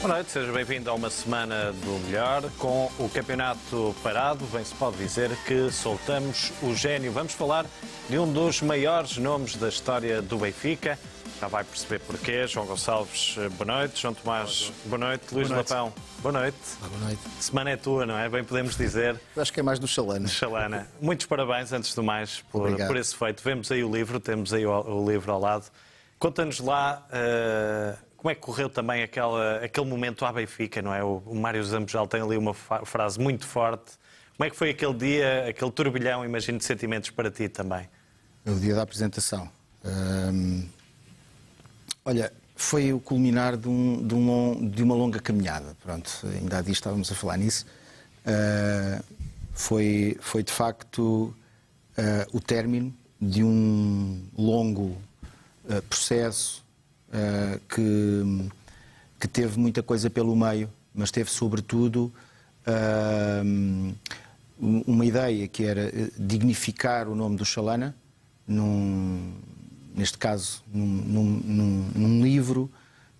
Boa noite, seja bem-vindo a uma semana do melhor. Com o campeonato parado, bem se pode dizer que soltamos o gênio. Vamos falar de um dos maiores nomes da história do Benfica. Já vai perceber porquê. João Gonçalves, boa noite. João Tomás, boa noite. Luís Boa noite. Lapão, boa noite. Boa noite. Semana é tua, não é? Bem podemos dizer. Acho que é mais do Chalana. Xalana, muitos parabéns, antes de mais, por, por esse feito. Vemos aí o livro, temos aí o, o livro ao lado. Conta-nos lá eh, como é que correu também aquela, aquele momento à Benfica, não é? O, o Mário Zambojal tem ali uma frase muito forte. Como é que foi aquele dia, aquele turbilhão, imagino, de sentimentos para ti também? É o dia da apresentação. Hum, olha, foi o culminar de, um- de um de uma longa caminhada. Pronto, ainda há dias estávamos a falar nisso. Ah, foi, foi de facto ah, o término de um longo ah, processo ah, que, que teve muita coisa pelo meio, mas teve sobretudo ah, uma ideia que era eh, dignificar o nome do Xalana, num, neste caso, num, num- num- livro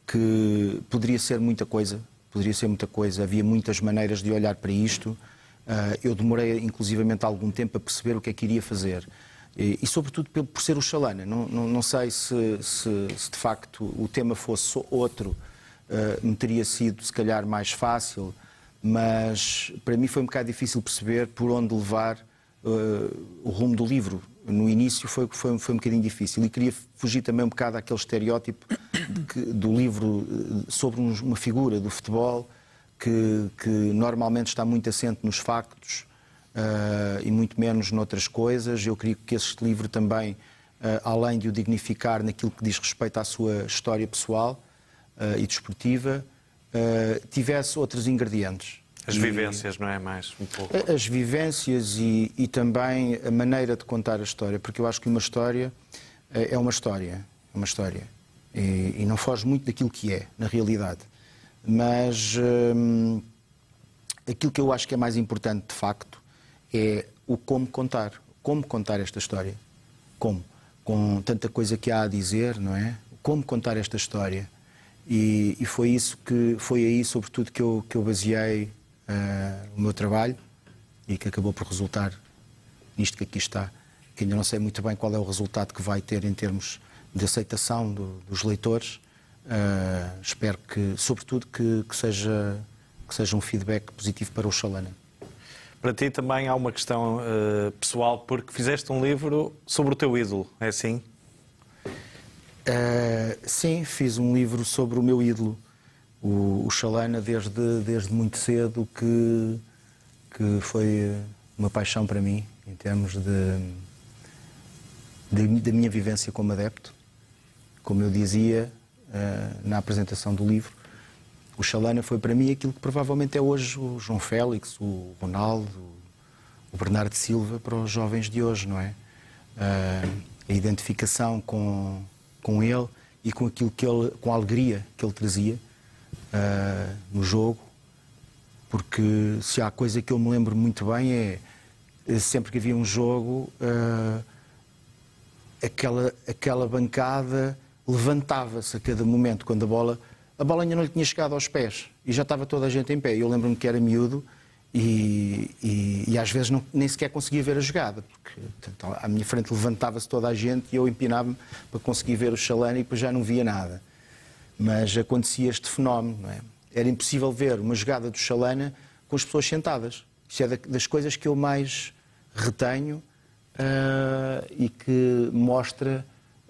que poderia ser muita coisa, poderia ser muita coisa, havia muitas maneiras de olhar para isto. Ah, eu demorei, inclusivamente, algum tempo a perceber o que é que iria fazer. E, e, sobretudo, por ser o Xalana. Não, não, não sei se, se- se, de facto o tema fosse outro, ah, me teria sido, se calhar, mais fácil, mas para mim foi um bocado difícil perceber por onde levar eh, o rumo do livro. No início foi, foi, foi um bocadinho difícil e queria fugir também um bocado àquele estereótipo que- do livro eh, sobre um- uma figura do futebol que, que normalmente está muito assente nos factos eh, e muito menos noutras coisas. Eu queria que este livro também, eh, além de o dignificar naquilo que diz respeito à sua história pessoal eh, e desportiva, tivesse outros ingredientes. As E- vivências, não é? Mais um pouco. as vivências e, e também a maneira de contar a história, porque eu acho que uma história é uma história, é uma história e, e não foge muito daquilo que é, na realidade. Mas hum, aquilo que eu acho que é mais importante, de facto, é o como contar, como contar esta história, como, com tanta coisa que há a dizer, não é? Como contar esta história. E, e foi isso que foi aí, sobretudo, que eu, que eu baseei ah, o meu trabalho e que acabou por resultar nisto que aqui está, que ainda não sei muito bem qual é o resultado que vai ter em termos de aceitação do- dos leitores. Ah, espero que, sobretudo, que, que seja, que seja um feedback positivo para o Xalana. Para ti também há uma questão eh, pessoal, porque fizeste um livro sobre o teu ídolo, é assim? Uh, sim, fiz um livro sobre o meu ídolo, o, o Xalana, desde, desde muito cedo, que, que foi uma paixão para mim, em termos de- da minha vivência como adepto. Como eu dizia uh, na apresentação do livro, o Xalana foi para mim aquilo que provavelmente é hoje o João Félix, o Ronaldo, o Bernardo Silva para os jovens de hoje, não é? Ah, a identificação com, com ele e com aquilo que ele, com a alegria que ele trazia ah, no jogo, porque se há coisa que eu me lembro muito bem é eh, sempre que havia um jogo ah, aquela, aquela bancada levantava-se a cada momento quando a bola a bola ainda não lhe tinha chegado aos pés e já estava toda a gente em pé. Eu lembro-me que era miúdo e, e- e às vezes não- nem sequer conseguia ver a jogada, porque portanto, à minha frente levantava-se toda a gente e eu empinava-me para conseguir ver o Chalana e depois já não via nada. Mas acontecia este fenómeno, é? Era impossível ver uma jogada do Chalana com as pessoas sentadas. Isso é da- das coisas que eu mais retenho ah, e que mostra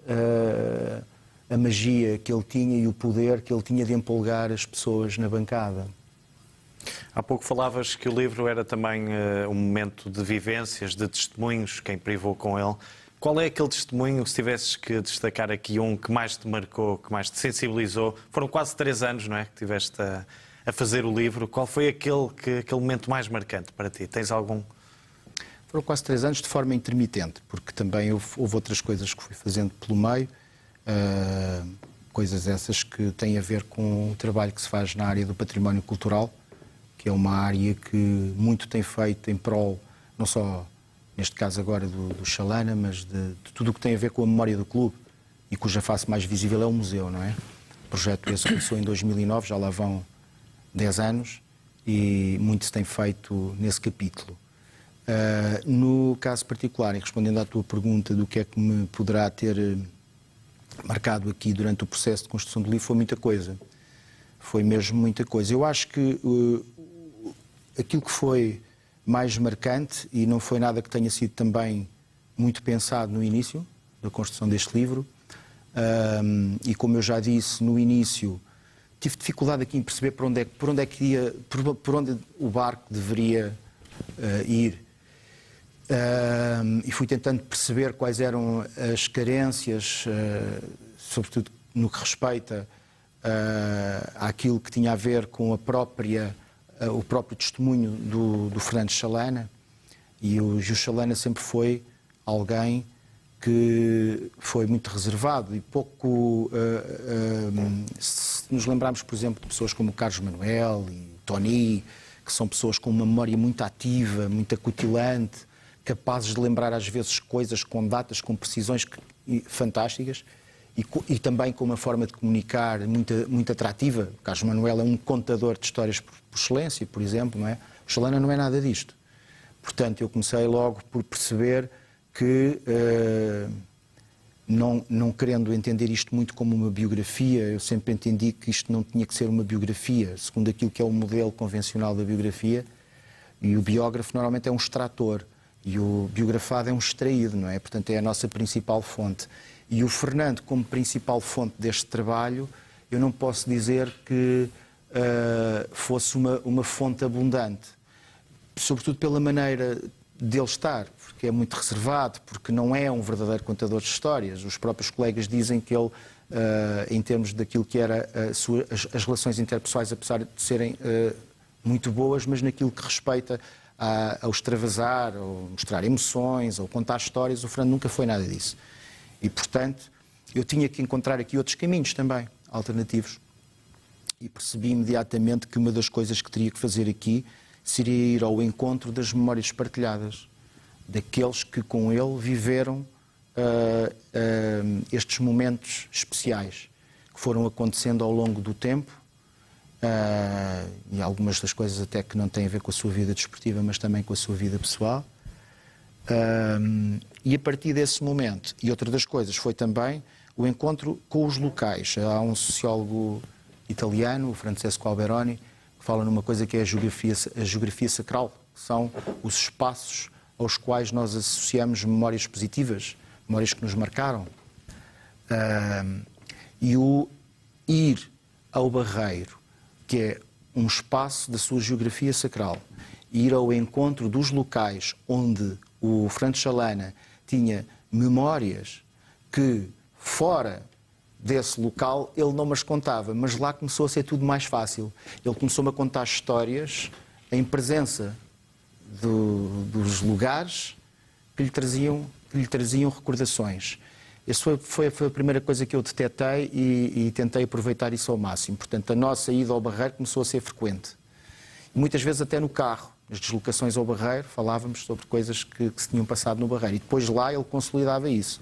ah, a magia que ele tinha e o poder que ele tinha de empolgar as pessoas na bancada. Há pouco falavas que o livro era também eh, um momento de vivências, de testemunhos, quem privou com ele. Qual é aquele testemunho, se tivesses que destacar aqui um que mais te marcou, que mais te sensibilizou? Foram quase três anos, não é? Que tiveste a, a fazer o livro. Qual foi aquele, que, aquele momento mais marcante para ti? Tens algum? Foram quase três anos de forma intermitente, porque também houve, houve outras coisas que fui fazendo pelo meio, ah, coisas essas que têm a ver com o trabalho que se faz na área do património cultural, que é uma área que muito tem feito em prol, não só neste caso agora do, do Xalana, mas de, de tudo o que tem a ver com a memória do clube e cuja face mais visível é o museu, não é? O projeto esse começou em 2009, já lá vão 10 anos e muito se tem feito nesse capítulo. Uh, no caso particular, e respondendo à tua pergunta do que é que me poderá ter marcado aqui durante o processo de construção do livro, foi muita coisa. Foi mesmo muita coisa. Eu acho que uh, aquilo que foi mais marcante, e não foi nada que tenha sido também muito pensado no início da construção deste livro, um, e como eu já disse no início, tive dificuldade aqui em perceber por onde é, por onde é que ia, por, por onde o barco deveria uh, ir. Um, e fui tentando perceber quais eram as carências, uh, sobretudo no que respeita uh, àquilo que tinha a ver com a própria uh, o próprio testemunho do, do Fernando Chalana, e o Gil Chalana sempre foi alguém que foi muito reservado e pouco. Uh, uh, se nos lembrarmos, por exemplo, de pessoas como Carlos Manuel e Tony, que são pessoas com uma memória muito ativa, muito acutilante, capazes de lembrar às vezes coisas com datas, com precisões fantásticas e, e, também com uma forma de comunicar muito, muito atrativa. O Carlos Manuel é um contador de histórias por, por excelência, por exemplo, não é? O Chalana não é nada disto. Portanto, eu comecei logo por perceber que, uh, não, não querendo entender isto muito como uma biografia, eu sempre entendi que isto não tinha que ser uma biografia, segundo aquilo que é o modelo convencional da biografia, e o biógrafo normalmente é um extrator, e o biografado é um extraído, não é? Portanto, é a nossa principal fonte. E o Fernando, como principal fonte deste trabalho, eu não posso dizer que uh, fosse uma, uma fonte abundante, sobretudo pela maneira dele estar, porque é muito reservado, porque não é um verdadeiro contador de histórias. Os próprios colegas dizem que ele, uh, em termos daquilo que era sua, as, as, relações interpessoais, apesar de serem uh, muito boas, mas naquilo que respeita a, ao extravasar, ou mostrar emoções, ou contar histórias, o Fernando nunca foi nada disso. E, portanto, eu tinha que encontrar aqui outros caminhos também, alternativos. E percebi imediatamente que uma das coisas que teria que fazer aqui seria ir ao encontro das memórias partilhadas, daqueles que com ele viveram uh, uh, estes momentos especiais que foram acontecendo ao longo do tempo uh, e algumas das coisas até que não têm a ver com a sua vida desportiva, mas também com a sua vida pessoal. E a partir desse momento, e outra das coisas foi também o encontro com os locais. Há um sociólogo italiano, o Francesco Alberoni, que fala numa coisa que é a geografia, a geografia sacral, que são os espaços aos quais nós associamos memórias positivas, memórias que nos marcaram. e o ir ao Barreiro, que é um espaço da sua geografia sacral, ir ao encontro dos locais onde o Franco Chalana tinha memórias que, fora desse local, ele não as contava, mas lá começou a ser tudo mais fácil. Ele começou-me a contar histórias em presença do, dos lugares que lhe traziam, que lhe traziam recordações. Essa foi, foi, foi, a primeira coisa que eu detetei e, e, tentei aproveitar isso ao máximo. Portanto, a nossa ida ao Barreiro começou a ser frequente. muitas vezes até no carro as deslocações ao Barreiro, falávamos sobre coisas que, que, se tinham passado no Barreiro. E depois lá ele consolidava isso,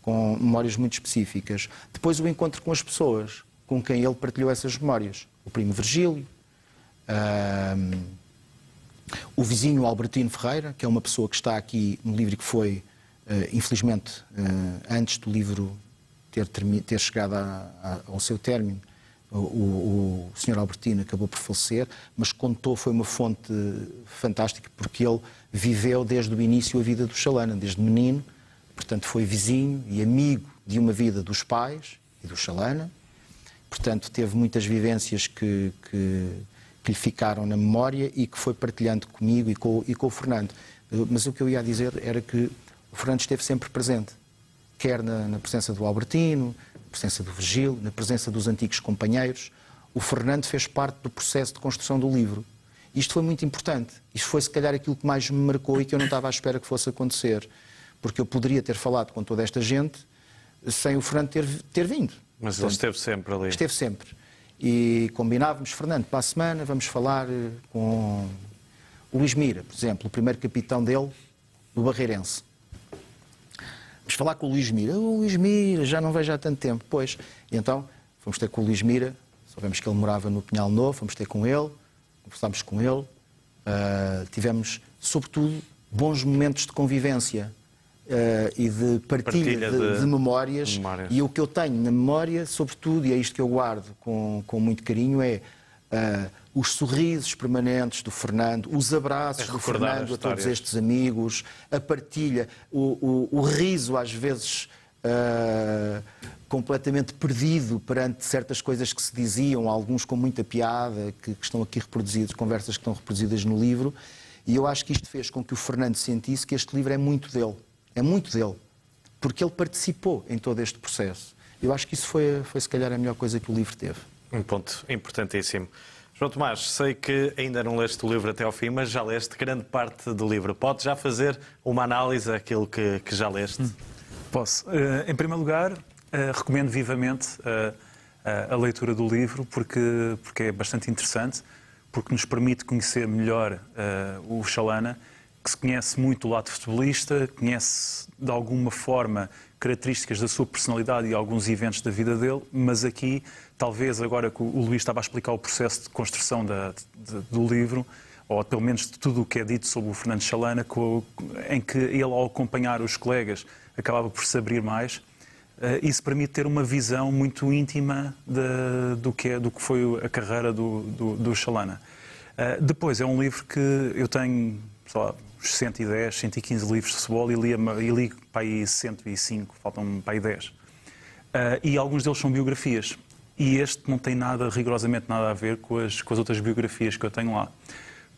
com memórias muito específicas. Depois o encontro com as pessoas com quem ele partilhou essas memórias. O primo Virgílio, um, o vizinho Albertino Ferreira, que é uma pessoa que está aqui no livro que foi, infelizmente, uh, antes do livro ter, ter chegado a, a, ao seu término, o, o, Sr. Albertino acabou por falecer, mas contou, foi uma fonte fantástica, porque ele viveu desde o início a vida do Chalana, desde menino, portanto foi vizinho e amigo de uma vida dos pais e do Chalana, portanto teve muitas vivências que, que, que lhe ficaram na memória e que foi partilhando comigo e com, e com o Fernando. Mas o que eu ia dizer era que o Fernando esteve sempre presente, quer na, na presença do Albertino, presença do Virgílio, na presença dos antigos companheiros. O Fernando fez parte do processo de construção do livro. Isto foi muito importante. Isto foi, se calhar, aquilo que mais me marcou e que eu não estava à espera que fosse acontecer. Porque eu poderia ter falado com toda esta gente sem o Fernando ter, ter vindo. Mas Portanto, ele esteve sempre ali. Esteve sempre. E combinávamos, Fernando, para a semana vamos falar eh, com o Luís Mira, por exemplo, o primeiro capitão dele, do Barreirense. Vamos falar com o Luís Mira. O Luís Mira, já não vejo há tanto tempo. Pois, e então fomos ter com o Luís Mira, Soubemos que ele morava no Pinhal Novo, fomos ter com ele, conversámos com ele, uh, tivemos, sobretudo, bons momentos de convivência uh, e de partilha, partilha de, de, de, memórias. memórias. E o que eu tenho na memória, sobretudo, e é isto que eu guardo com, com muito carinho, é uh, os sorrisos permanentes do Fernando, os abraços é do Fernando a todos estes amigos, a partilha, o, o, o riso às vezes. Uh, completamente perdido perante certas coisas que se diziam, alguns com muita piada, que, que estão aqui reproduzidos, conversas que estão reproduzidas no livro, e eu acho que isto fez com que o Fernando sentisse que este livro é muito dele. É muito dele. Porque ele participou em todo este processo. Eu acho que isso foi, foi se calhar, a melhor coisa que o livro teve. Um ponto importantíssimo. João Tomás, sei que ainda não leste o livro até ao fim, mas já leste grande parte do livro. Pode já fazer uma análise daquilo que, que já leste? Hum, posso. Uh, em primeiro lugar, uh, recomendo vivamente uh, a leitura do livro, porque, porque é bastante interessante porque nos permite conhecer melhor o Chalana, que se conhece muito o lado futebolista, conhece de alguma forma características da sua personalidade e alguns eventos da vida dele, mas aqui, talvez agora que o Luís estava a explicar o processo de construção da, de, do livro, ou pelo menos de tudo o que é dito sobre o Fernando Chalana, em que ele, ao acompanhar os colegas, acabava por se abrir mais. Uh, isso permite ter uma visão muito íntima de, do, que é, do que foi a carreira do, do, do Chalana. Uh, depois, é um livro que eu tenho, sei lá, 110, 115 livros de futebol e li, e li para aí 105, faltam para aí 10. Uh, e alguns deles são biografias. E este não tem nada, rigorosamente nada a ver com as, com as outras biografias que eu tenho lá.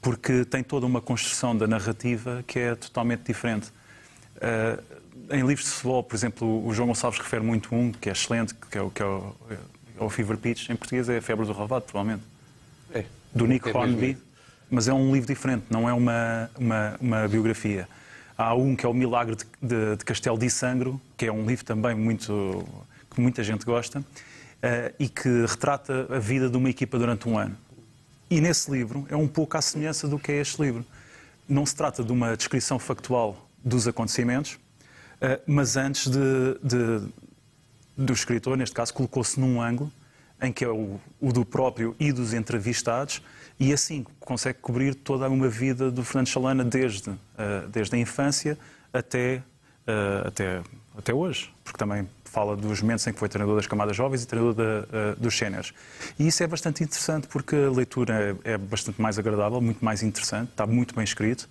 Porque tem toda uma construção da narrativa que é totalmente diferente. Uh, em livros de futebol, por exemplo, o João Gonçalves refere muito um, que é excelente, que é o, que é o, é o Fever Pitch. Em português é a Febre do Ravado, provavelmente. É. Do Nick é Hornby. Mas é um livro diferente, não é uma, uma, uma biografia. Há um que é o Milagre de, de, de Castelo de Sangro, que é um livro também muito, que muita gente gosta, uh, e que retrata a vida de uma equipa durante um ano. E nesse livro é um pouco à semelhança do que é este livro. Não se trata de uma descrição factual dos acontecimentos, eh, mas antes de, de, do escritor, neste caso, colocou-se num ângulo em que é o, o, do próprio e dos entrevistados, e assim consegue cobrir toda uma vida do Fernando Chalana desde, uh, desde a infância até, uh, até, até hoje, porque também fala dos momentos em que foi treinador das camadas jovens e treinador uh, dos séniores. E isso é bastante interessante porque a leitura é, é, bastante mais agradável, muito mais interessante, está muito bem escrito.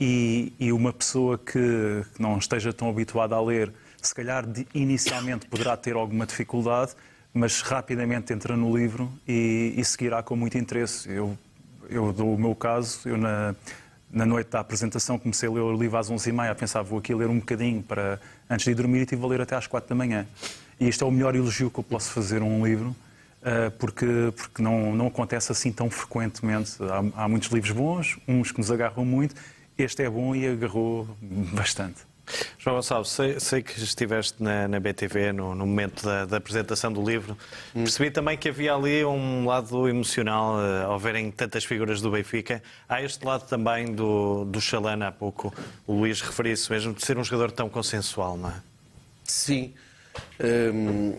E, e, uma pessoa que não esteja tão habituada a ler, se calhar inicialmente poderá ter alguma dificuldade, mas rapidamente entra no livro e, e seguirá com muito interesse. Eu, eu dou o meu caso, eu na, na noite da apresentação comecei a ler o livro às 11h30, pensava vou aqui ler um bocadinho para, antes de ir dormir e estive a ler até às 4 da manhã. E este é o melhor elogio que eu posso fazer a um livro, uh, porque, porque não, não acontece assim tão frequentemente. Há, há muitos livros bons, uns que nos agarram muito, este é bom e agarrou bastante. João Gonçalves, sei, sei, que estiveste na, na BTV no, no momento da, da, apresentação do livro. Hum. Percebi também que havia ali um lado emocional uh, ao verem tantas figuras do Benfica. Há este lado também do, do Chalana, há pouco o Luís referiu isso mesmo, de ser um jogador tão consensual, não é? Sim. Um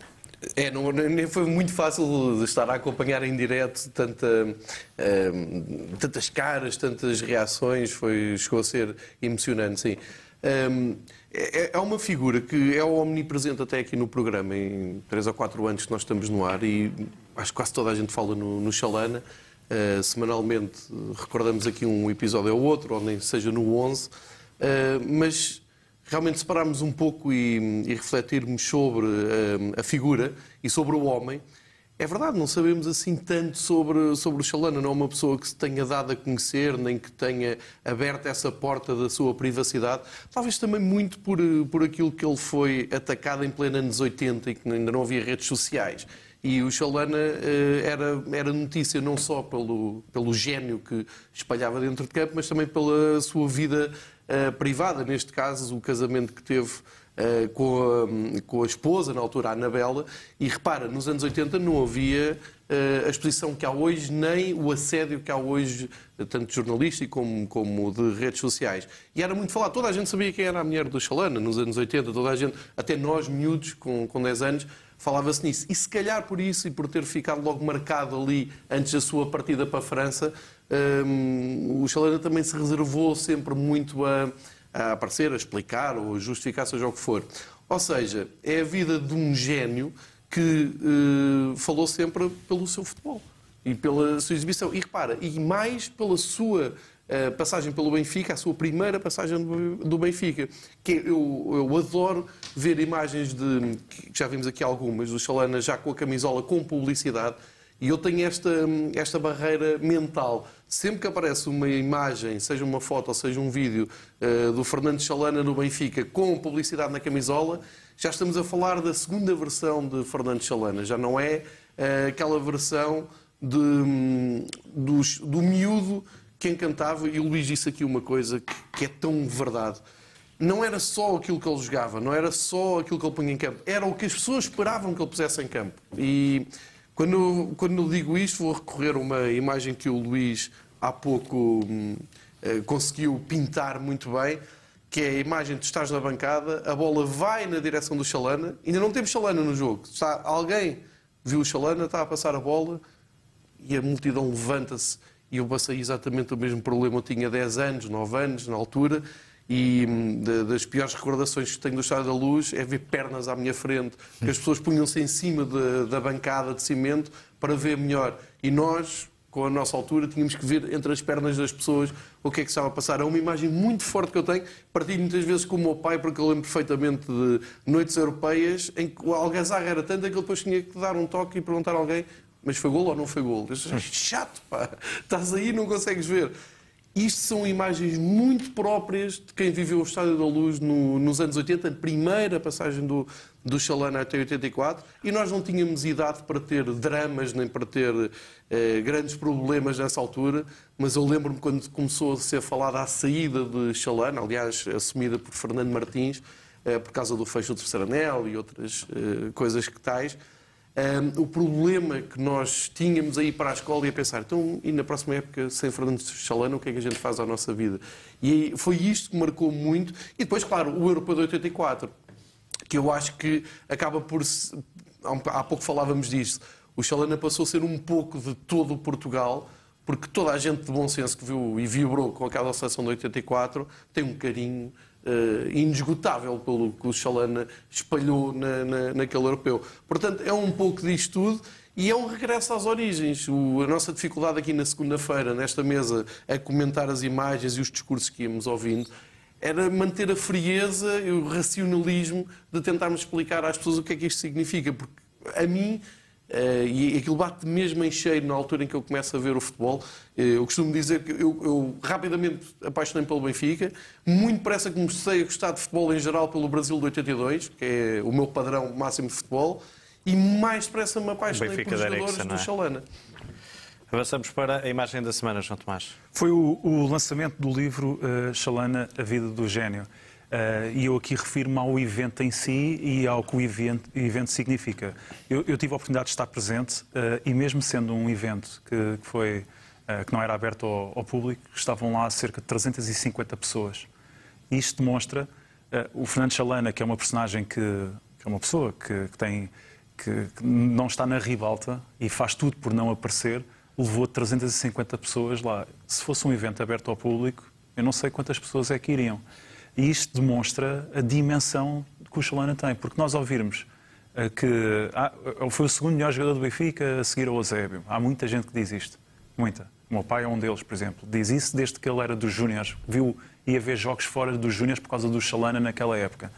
é, não, nem foi muito fácil estar a acompanhar em direto tanta, um, tantas caras, tantas reações, foi, chegou a ser emocionante, sim. É, é, uma figura que é omnipresente até aqui no programa, em 3 ou 4 anos que nós estamos no ar e acho que quase toda a gente fala no, no Xalana. Uh, semanalmente recordamos aqui um episódio ou outro, ou nem seja no 11, uh, mas realmente separarmos um pouco e, e refletirmos sobre uh, a figura e sobre o homem, é verdade, não sabemos assim tanto sobre, sobre o Chalana. Não é uma pessoa que se tenha dado a conhecer, nem que tenha aberto essa porta da sua privacidade. Talvez também muito por, por aquilo que ele foi atacado em pleno anos 80 e que ainda não havia redes sociais. E o Chalana uh, era, era notícia não só pelo, pelo gênio que espalhava dentro de campo, mas também pela sua vida uh, privada, neste caso, o casamento que teve uh, com, a, com a esposa, na altura, a Anabela, e repara, nos anos 80 não havia uh, a exposição que há hoje, nem o assédio que há hoje, tanto jornalístico como, como de redes sociais. E era muito falado, toda a gente sabia quem era a mulher do Chalana nos anos 80, toda a gente, até nós, miúdos, com, com 10 anos, falava-se nisso. E se calhar por isso e por ter ficado logo marcado ali antes da sua partida para a França, um, o Chalana também se reservou sempre muito a, a aparecer, a explicar ou a justificar, seja o que for. Ou seja, é a vida de um gênio que uh, falou sempre pelo seu futebol e pela sua exibição. E repara, e mais pela sua uh, passagem pelo Benfica, a sua primeira passagem do Benfica. Que eu, eu adoro ver imagens de, já vimos aqui algumas, do Chalana já com a camisola com publicidade. E eu tenho esta, esta barreira mental. Sempre que aparece uma imagem, seja uma foto ou seja um vídeo uh, do Fernando Chalana no Benfica com publicidade na camisola, já estamos a falar da segunda versão de Fernando Chalana. Já não é uh, aquela versão de, um, do, do miúdo que encantava. E o Luís disse aqui uma coisa que, que é tão verdade não era só aquilo que ele jogava, não era só aquilo que ele punha em campo, era o que as pessoas esperavam que ele pusesse em campo. E quando, quando digo isto, vou recorrer a uma imagem que o Luís há pouco hum, eh, conseguiu pintar muito bem, que é a imagem de tu estás na bancada, a bola vai na direção do Chalana, ainda não temos Chalana no jogo. Está, alguém viu o Chalana, está a passar a bola e a multidão levanta-se. E eu passei exatamente o mesmo problema. Eu tinha 10 anos, 9 anos na altura, e hum, das piores recordações que tenho do Estado da Luz é ver pernas à minha frente, que as pessoas punham-se em cima de, da bancada de cimento para ver melhor. E nós, com a nossa altura, tínhamos que ver entre as pernas das pessoas o que é que estava a passar. É uma imagem muito forte que eu tenho, partilho muitas vezes com o meu pai, porque eu lembro perfeitamente de noites europeias em que o algazarra era tanto que ele depois tinha que dar um toque e perguntar a alguém mas foi gol ou não foi gol? Eu, chato, pá, estás aí e não consegues ver. Isto são imagens muito próprias de quem viveu o Estádio da Luz no, nos anos 80, a primeira passagem do, do Chalana até 84, e nós não tínhamos idade para ter dramas nem para ter eh, grandes problemas nessa altura, mas eu lembro-me quando começou a ser falada a saída de Chalana, aliás, assumida por Fernando Martins, eh, por causa do fecho do terceiro anel e outras eh, coisas que tais, um, o problema que nós tínhamos aí para a escola e a pensar, então, e na próxima época, sem Fernando Chalana, o que é que a gente faz à nossa vida? E foi isto que marcou muito. E depois, claro, o Europeu de 84, que eu acho que acaba por. Há pouco falávamos disto. O Chalana passou a ser um pouco de todo o Portugal, porque toda a gente de bom senso que viu e vibrou com aquela seleção de 84 tem um carinho uh, inesgotável pelo que o Chalana espalhou na, na, naquele europeu. Portanto, é um pouco disto tudo. E é um regresso às origens. O, a nossa dificuldade aqui na segunda-feira, nesta mesa, a comentar as imagens e os discursos que íamos ouvindo, era manter a frieza e o racionalismo de tentarmos explicar às pessoas o que é que isto significa. Porque a mim Uh, e aquilo bate mesmo em cheio na altura em que eu começo a ver o futebol. Uh, eu costumo dizer que eu, eu rapidamente apaixonei pelo Benfica, muito depressa comecei a gostar de futebol em geral pelo Brasil de 82, que é o meu padrão máximo de futebol, e mais depressa me apaixonei pelos jogadores do Chalana. Avançamos para a imagem da semana, João Tomás. Foi o, o lançamento do livro uh, Chalana, A Vida do Gênio. Uh, e eu aqui refiro-me ao evento em si e ao que o evento, evento significa. Eu, eu, tive a oportunidade de estar presente uh, e mesmo sendo um evento que, que foi, uh, que não era aberto ao, ao, público, estavam lá cerca de 350 pessoas. Isto demonstra o Fernando Chalana, que é uma personagem que, que é uma pessoa que, que tem que, não está na ribalta e faz tudo por não aparecer, levou 350 pessoas lá. Se fosse um evento aberto ao público, eu não sei quantas pessoas é que iriam. E isto demonstra a dimensão que o Chalana tem, porque nós ouvirmos eh, que ah, foi o segundo melhor jogador do Benfica a seguir ao Eusébio. Há muita gente que diz isto. Muita. O meu pai é um deles, por exemplo. Diz isso desde que ele era dos Júniores. Viu, ia ver jogos fora dos Júniores por causa do Chalana naquela época.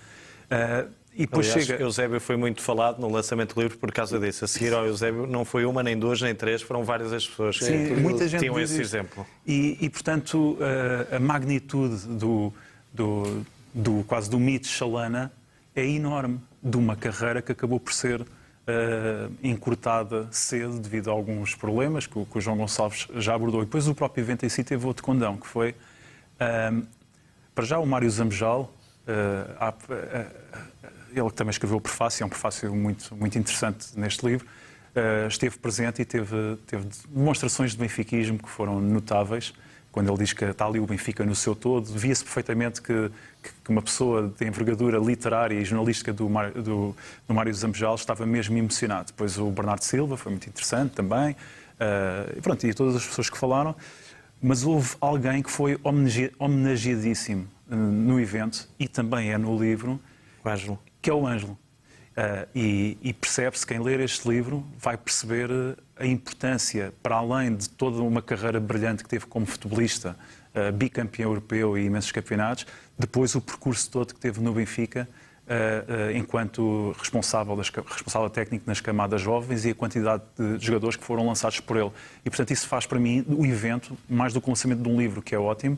Uh, e depois Aliás, chega... Eusébio foi muito falado no lançamento do livro por causa disso. A seguir ao Eusébio não foi uma, nem duas, nem três, foram várias as pessoas Sim, que muita gente tinham esse exemplo. E, e portanto, uh, a magnitude do, do, do quase do mito Chalana é enorme de uma carreira que acabou por ser uh, encurtada cedo devido a alguns problemas que o, que o, João Gonçalves já abordou. E depois o próprio evento em si teve outro condão, que foi, uh, para já, o Mário Zambejal há, ele também escreveu o prefácio, é um prefácio muito, muito interessante neste livro, esteve presente e teve, teve demonstrações de benfiquismo que foram notáveis quando ele diz que está ali o Benfica no seu todo, via-se perfeitamente que, que, uma pessoa de envergadura literária e jornalística do, do, do Mário Zambejal estava mesmo emocionado. Depois o Bernardo Silva foi muito interessante também, uh, e pronto, e todas as pessoas que falaram, mas houve alguém que foi homenageadíssimo uh, no evento e também é no livro, o Ângelo. que é o Ângelo. Uh, e, e percebe-se, quem ler este livro vai perceber a importância, para além de toda uma carreira brilhante que teve como futebolista, uh, bicampeão europeu e imensos campeonatos, depois o percurso todo que teve no Benfica, uh, enquanto responsável, das, responsável técnico nas camadas jovens e a quantidade de jogadores que foram lançados por ele. E, portanto, isso faz para mim o evento, mais do que o lançamento de um livro, que é ótimo,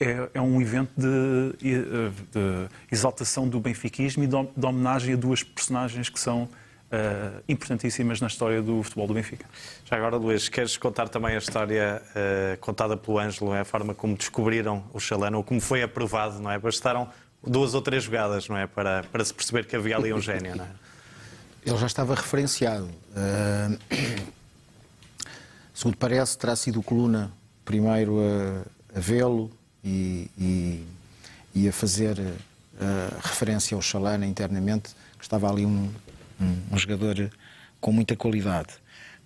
é, é um evento de, de, exaltação do benfiquismo e de, homenagem a duas personagens que são uh, importantíssimas na história do futebol do Benfica. Já agora, Luís, queres contar também a história uh, contada pelo Ângelo, é a forma como descobriram o Chalano, ou como foi aprovado, não é? Bastaram duas ou três jogadas, não é? Para, para se perceber que havia ali um gênio, não é? Ele já estava referenciado. Uh, segundo parece, terá sido o Coluna primeiro a, a vê-lo, e, e, e a fazer uh, referência ao Chalana internamente, que estava ali um, um, um, jogador com muita qualidade.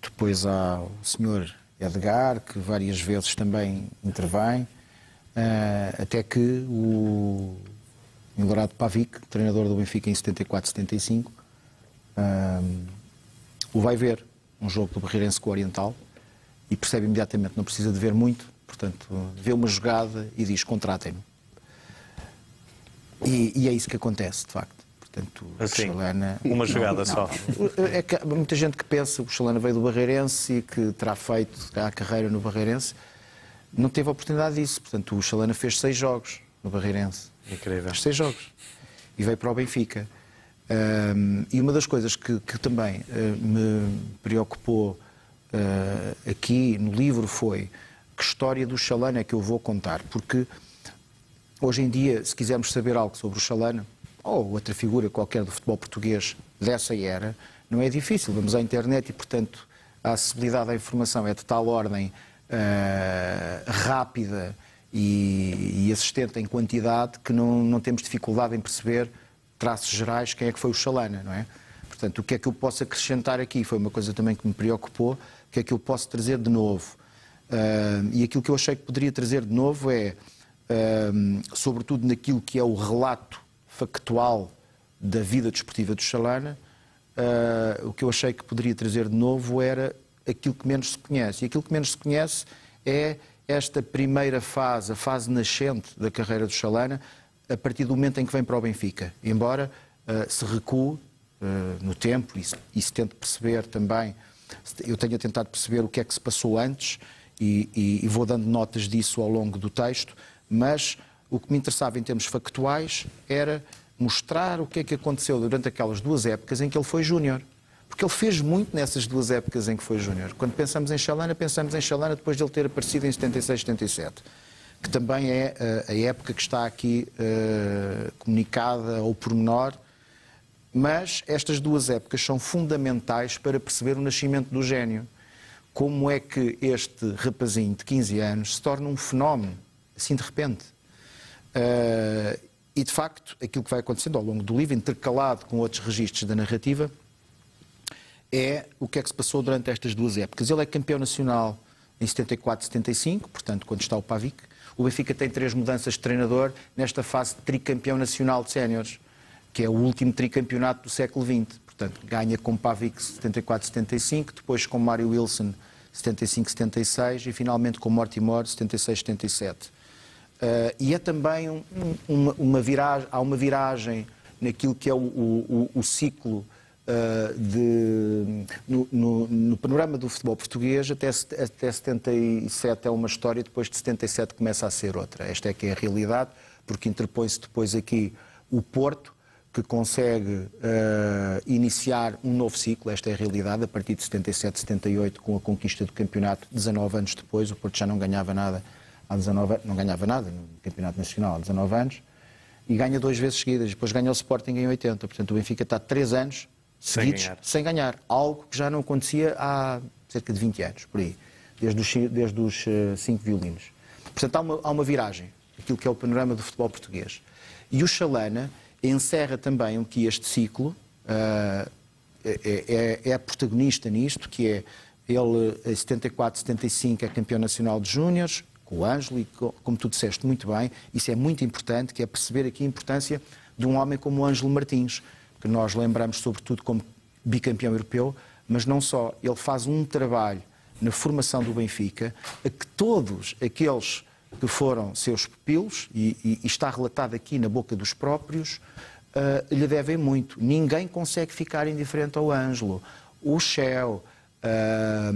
Depois há o senhor Edgar, que várias vezes também intervém, uh, até que o Milorado Pavic, treinador do Benfica em 74-75, uh, o vai ver, um jogo do Barreirense com o Oriental, e percebe imediatamente, não precisa de ver muito, Portanto, vê uma jogada e diz: contratem-me. E, e, é isso que acontece, de facto. Portanto, assim, Chalana, uma jogada não, só. É que há muita gente que pensa que o Chalana veio do Barreirense e que terá feito a carreira no Barreirense. Não teve a oportunidade disso. Portanto, o Chalana fez seis jogos no Barreirense. Incrível. Fez seis jogos. E veio para o Benfica. Um, e uma das coisas que, que também uh, me preocupou uh, aqui no livro foi que história do Chalana é que eu vou contar, porque hoje em dia, se quisermos saber algo sobre o Chalana, ou outra figura qualquer do futebol português dessa era, não é difícil. Vamos à internet e, portanto, a acessibilidade à informação é de tal ordem uh, rápida e, e, assistente em quantidade que não, não temos dificuldade em perceber traços gerais quem é que foi o Chalana, não é? Portanto, o que é que eu posso acrescentar aqui? Foi uma coisa também que me preocupou, o que é que eu posso trazer de novo? Uh, e aquilo que eu achei que poderia trazer de novo é, uh, sobretudo naquilo que é o relato factual da vida desportiva do Chalana, uh, o que eu achei que poderia trazer de novo era aquilo que menos se conhece. E aquilo que menos se conhece é esta primeira fase, a fase nascente da carreira do Chalana, a partir do momento em que vem para o Benfica. Embora se recue no tempo e se, e se tente perceber também, eu tenho tentado perceber o que é que se passou antes e, e, e vou dando notas disso ao longo do texto, mas o que me interessava em termos factuais era mostrar o que é que aconteceu durante aquelas duas épocas em que ele foi júnior. Porque ele fez muito nessas duas épocas em que foi júnior. Quando pensamos em Chalana, pensamos em Chalana depois de ele ter aparecido em 76, 77, que também é uh, a época que está aqui uh, comunicada ao pormenor. Mas estas duas épocas são fundamentais para perceber o nascimento do gênio como é que este rapazinho de 15 anos se torna um fenómeno, assim de repente. Uh, e de facto, aquilo que vai acontecendo ao longo do livro, intercalado com outros registros da narrativa, é o que é que se passou durante estas duas épocas. Ele é campeão nacional em 74, 75, portanto, quando está o Pavic. O Benfica tem três mudanças de treinador nesta fase de tricampeão nacional de séniores, que é o último tricampeonato do século XX. Portanto, ganha com Pavic 74, 75, depois com Mário Wilson 75, 76 e finalmente com Mortimer 76, 77. Uh, e é também um, uma, uma, viragem, há uma viragem naquilo que é o, o, o ciclo uh, de, no, no, no, panorama do futebol português, até, até 77 é uma história, depois de 77 começa a ser outra. Esta é que é a realidade, porque interpõe-se depois aqui o Porto, que consegue uh, iniciar um novo ciclo, esta é a realidade, a partir de 77, 78, com a conquista do campeonato, 19 anos depois, o Porto já não ganhava nada há 19 não ganhava nada no campeonato nacional há 19 anos, e ganha duas vezes seguidas. Depois ganha o Sporting em 80. Portanto, o Benfica está três anos Sem seguidos ganhar. sem ganhar. Algo que já não acontecia há cerca de 20 anos, por aí. Desde os, desde os eh, cinco violinos. Portanto, há uma, há uma viragem. Aquilo que é o panorama do futebol português. E o Chalana encerra também aqui este ciclo. ah, é, é- é protagonista nisto, que é ele em 74, 75 é campeão nacional de júniores, com o Ângelo, e co- como tu disseste muito bem, isso é muito importante, que é perceber aqui a importância de um homem como o Ângelo Martins, que nós lembramos sobretudo como bicampeão europeu, mas não só, ele faz um trabalho na formação do Benfica, a que todos aqueles que foram seus pupilos, e, e- e está relatado aqui na boca dos próprios, ah, lhe devem muito. Ninguém consegue ficar indiferente ao Ângelo. O Shell, ah,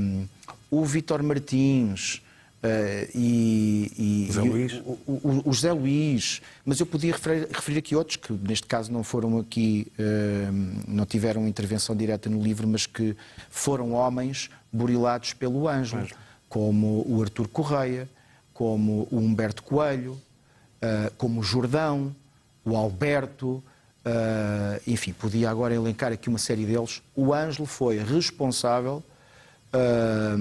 o Vítor Martins ah, e, e- Zé e Luís. o, o- o José Luís, mas eu podia referir, referir aqui outros que neste caso não foram aqui, ah, não tiveram intervenção direta no livro, mas que foram homens burilados pelo Ângelo, como o Artur Correia, como o Humberto Coelho, ah, como o Jordão, o Alberto, ah, enfim, podia agora elencar aqui uma série deles. O Ângelo foi responsável ah,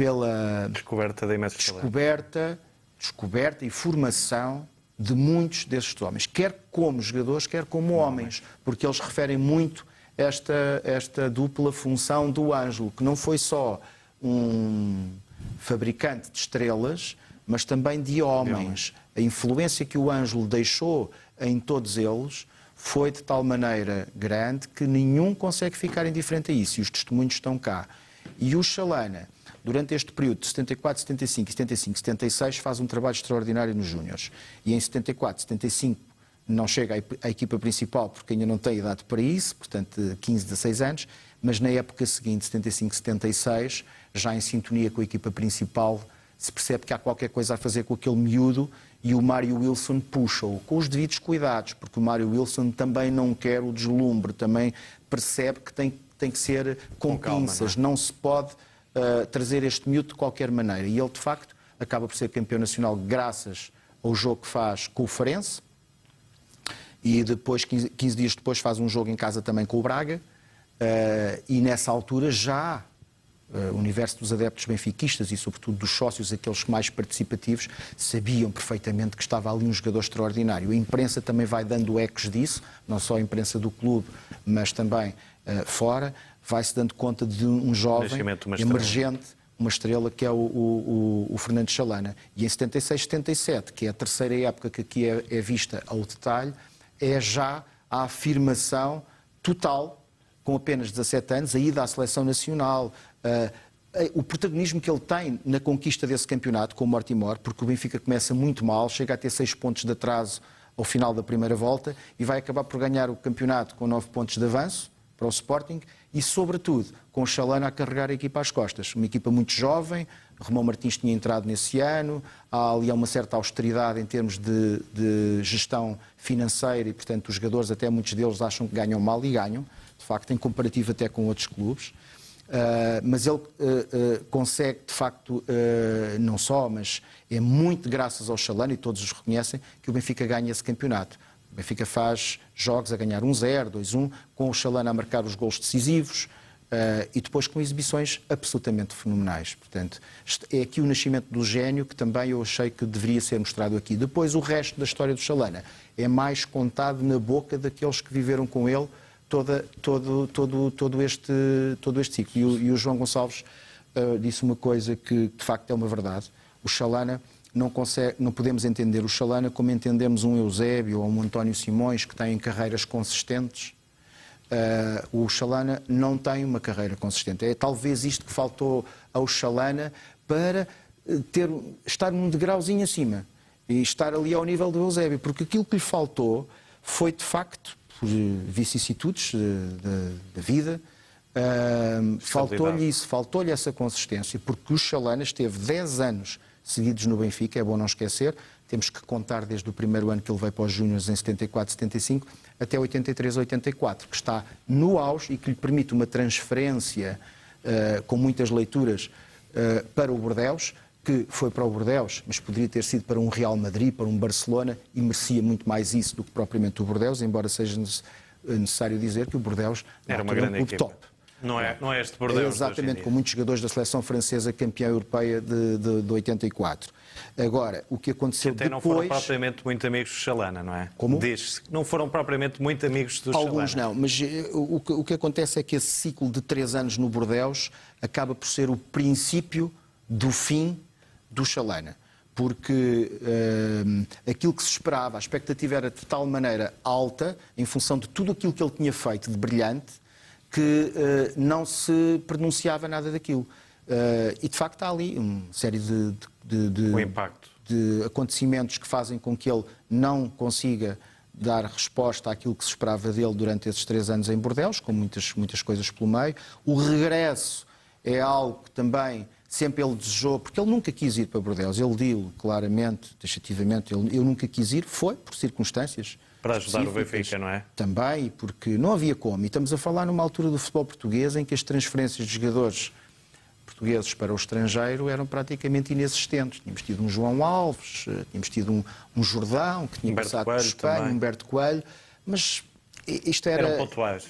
pela Descoberta da descoberta, descoberta e formação de muitos desses homens, quer como jogadores, quer como homens, porque eles referem muito esta, esta dupla função do Ângelo, que não foi só um fabricante de estrelas, mas também de homens. A influência que o Ângelo deixou em todos eles foi de tal maneira grande que nenhum consegue ficar indiferente a isso, e os testemunhos estão cá. E o Chalana, durante este período de 74, 75 e 75, 76, faz um trabalho extraordinário nos Júniores. E em 74, 75 não chega à- equipa principal porque ainda não tem idade para isso, portanto 15, 16 anos, mas na época seguinte, 75, 76, já em sintonia com a equipa principal, se percebe que há qualquer coisa a fazer com aquele miúdo e o Mário Wilson puxa-o, com os devidos cuidados, porque o Mário Wilson também não quer o deslumbre, também percebe que tem, tem que ser com, Com calma, pinças, não, se pode uh, trazer este miúdo de qualquer maneira. E ele, de facto, acaba por ser campeão nacional graças ao jogo que faz com o Farense, e depois, 15, 15 dias depois, faz um jogo em casa também com o Braga. eh, e nessa altura já o universo dos adeptos benfiquistas e, sobretudo, dos sócios, aqueles mais participativos, sabiam perfeitamente que estava ali um jogador extraordinário. A imprensa também vai dando ecos disso, não só a imprensa do clube, mas também eh, fora, vai-se dando conta de um jovem emergente uma estrela que é o, o, o- Fernando Chalana. E em 76, 77, que é a terceira época que aqui é, é vista ao detalhe, é já a afirmação total, com apenas 17 anos, a ida à seleção nacional, o protagonismo que ele tem na conquista desse campeonato com o Mortimor, porque o Benfica começa muito mal, chega a ter 6 pontos de atraso ao final da primeira volta e vai acabar por ganhar o campeonato com 9 pontos de avanço para o Sporting e, sobretudo, com o Chalana a carregar a equipa às costas. Uma equipa muito jovem, Romão Martins tinha entrado nesse ano, há ali uma certa austeridade em termos de, de gestão financeira e, portanto, os jogadores, até muitos deles, acham que ganham mal e ganham, de facto, em comparativo até com outros clubes. Uh, mas ele uh, uh, consegue, de facto, não só, mas é muito graças ao Chalana, e todos os reconhecem, que o Benfica ganha esse campeonato. O Benfica faz jogos a ganhar 1-0, 2-1, com o Chalana a marcar os gols decisivos uh, e depois com exibições absolutamente fenomenais. Portanto, é aqui o nascimento do gênio que também eu achei que deveria ser mostrado aqui. Depois, o resto da história do Chalana é mais contado na boca daqueles que viveram com ele toda, todo, todo, todo, este, todo este ciclo. E o, e o João Gonçalves uh, disse uma coisa que de facto é uma verdade. O Chalana não, consegue, não podemos entender o Chalana como entendemos um Eusébio ou um António Simões que têm carreiras consistentes. Uh, o Chalana não tem uma carreira consistente. É talvez isto que faltou ao Chalana para uh, ter, estar num degrauzinho acima e estar ali ao nível do Eusébio, porque aquilo que lhe faltou foi de facto, por eh, vicissitudes eh, da, da vida, uh, faltou-lhe isso, faltou-lhe essa consistência, porque o Chalana esteve 10 anos seguidos no Benfica, é bom não esquecer, temos que contar desde o primeiro ano que ele veio para os Júniors em 74, 75, até 83, 84, que está no auge e que lhe permite uma transferência uh, com muitas leituras uh, para o Bordeus, que foi para o Bordeus, mas poderia ter sido para um Real Madrid, para um Barcelona, e merecia muito mais isso do que propriamente o Bordeus, embora seja necessário dizer que o Bordeus era uma grande um top. Não é, não é este Bordeaux. É exatamente, com muitos jogadores da seleção francesa campeã europeia de, de, de 84. Agora, o que aconteceu que até depois... não foram propriamente muito amigos do Chalana, não é? Como? Diz-se não foram propriamente muito amigos do Alguns não, mas eh, o que, o que acontece é que esse ciclo de três anos no Bordeus acaba por ser o princípio do fim do Chalana porque uh, aquilo que se esperava, a expectativa era de tal maneira alta, em função de tudo aquilo que ele tinha feito de brilhante, que uh, não se pronunciava nada daquilo. Uh, e de facto há ali uma série de, de, de, de, acontecimentos que fazem com que ele não consiga dar resposta àquilo que se esperava dele durante esses três anos em Bordeus, com muitas, muitas coisas pelo meio. O regresso é algo que também sempre ele desejou, porque ele nunca quis ir para Bordeus, ele disse claramente, taxativamente, ele, eu nunca quis ir, foi por circunstâncias para ajudar o Benfica, não é? Também, porque não havia como. E estamos a falar numa altura do futebol português em que as transferências de jogadores portugueses para o estrangeiro eram praticamente inexistentes. Tínhamos tido um João Alves, eh, tínhamos tido um, um Jordão, que tinha Humberto passado Coelho por Espanha, também. Humberto Coelho, mas isto era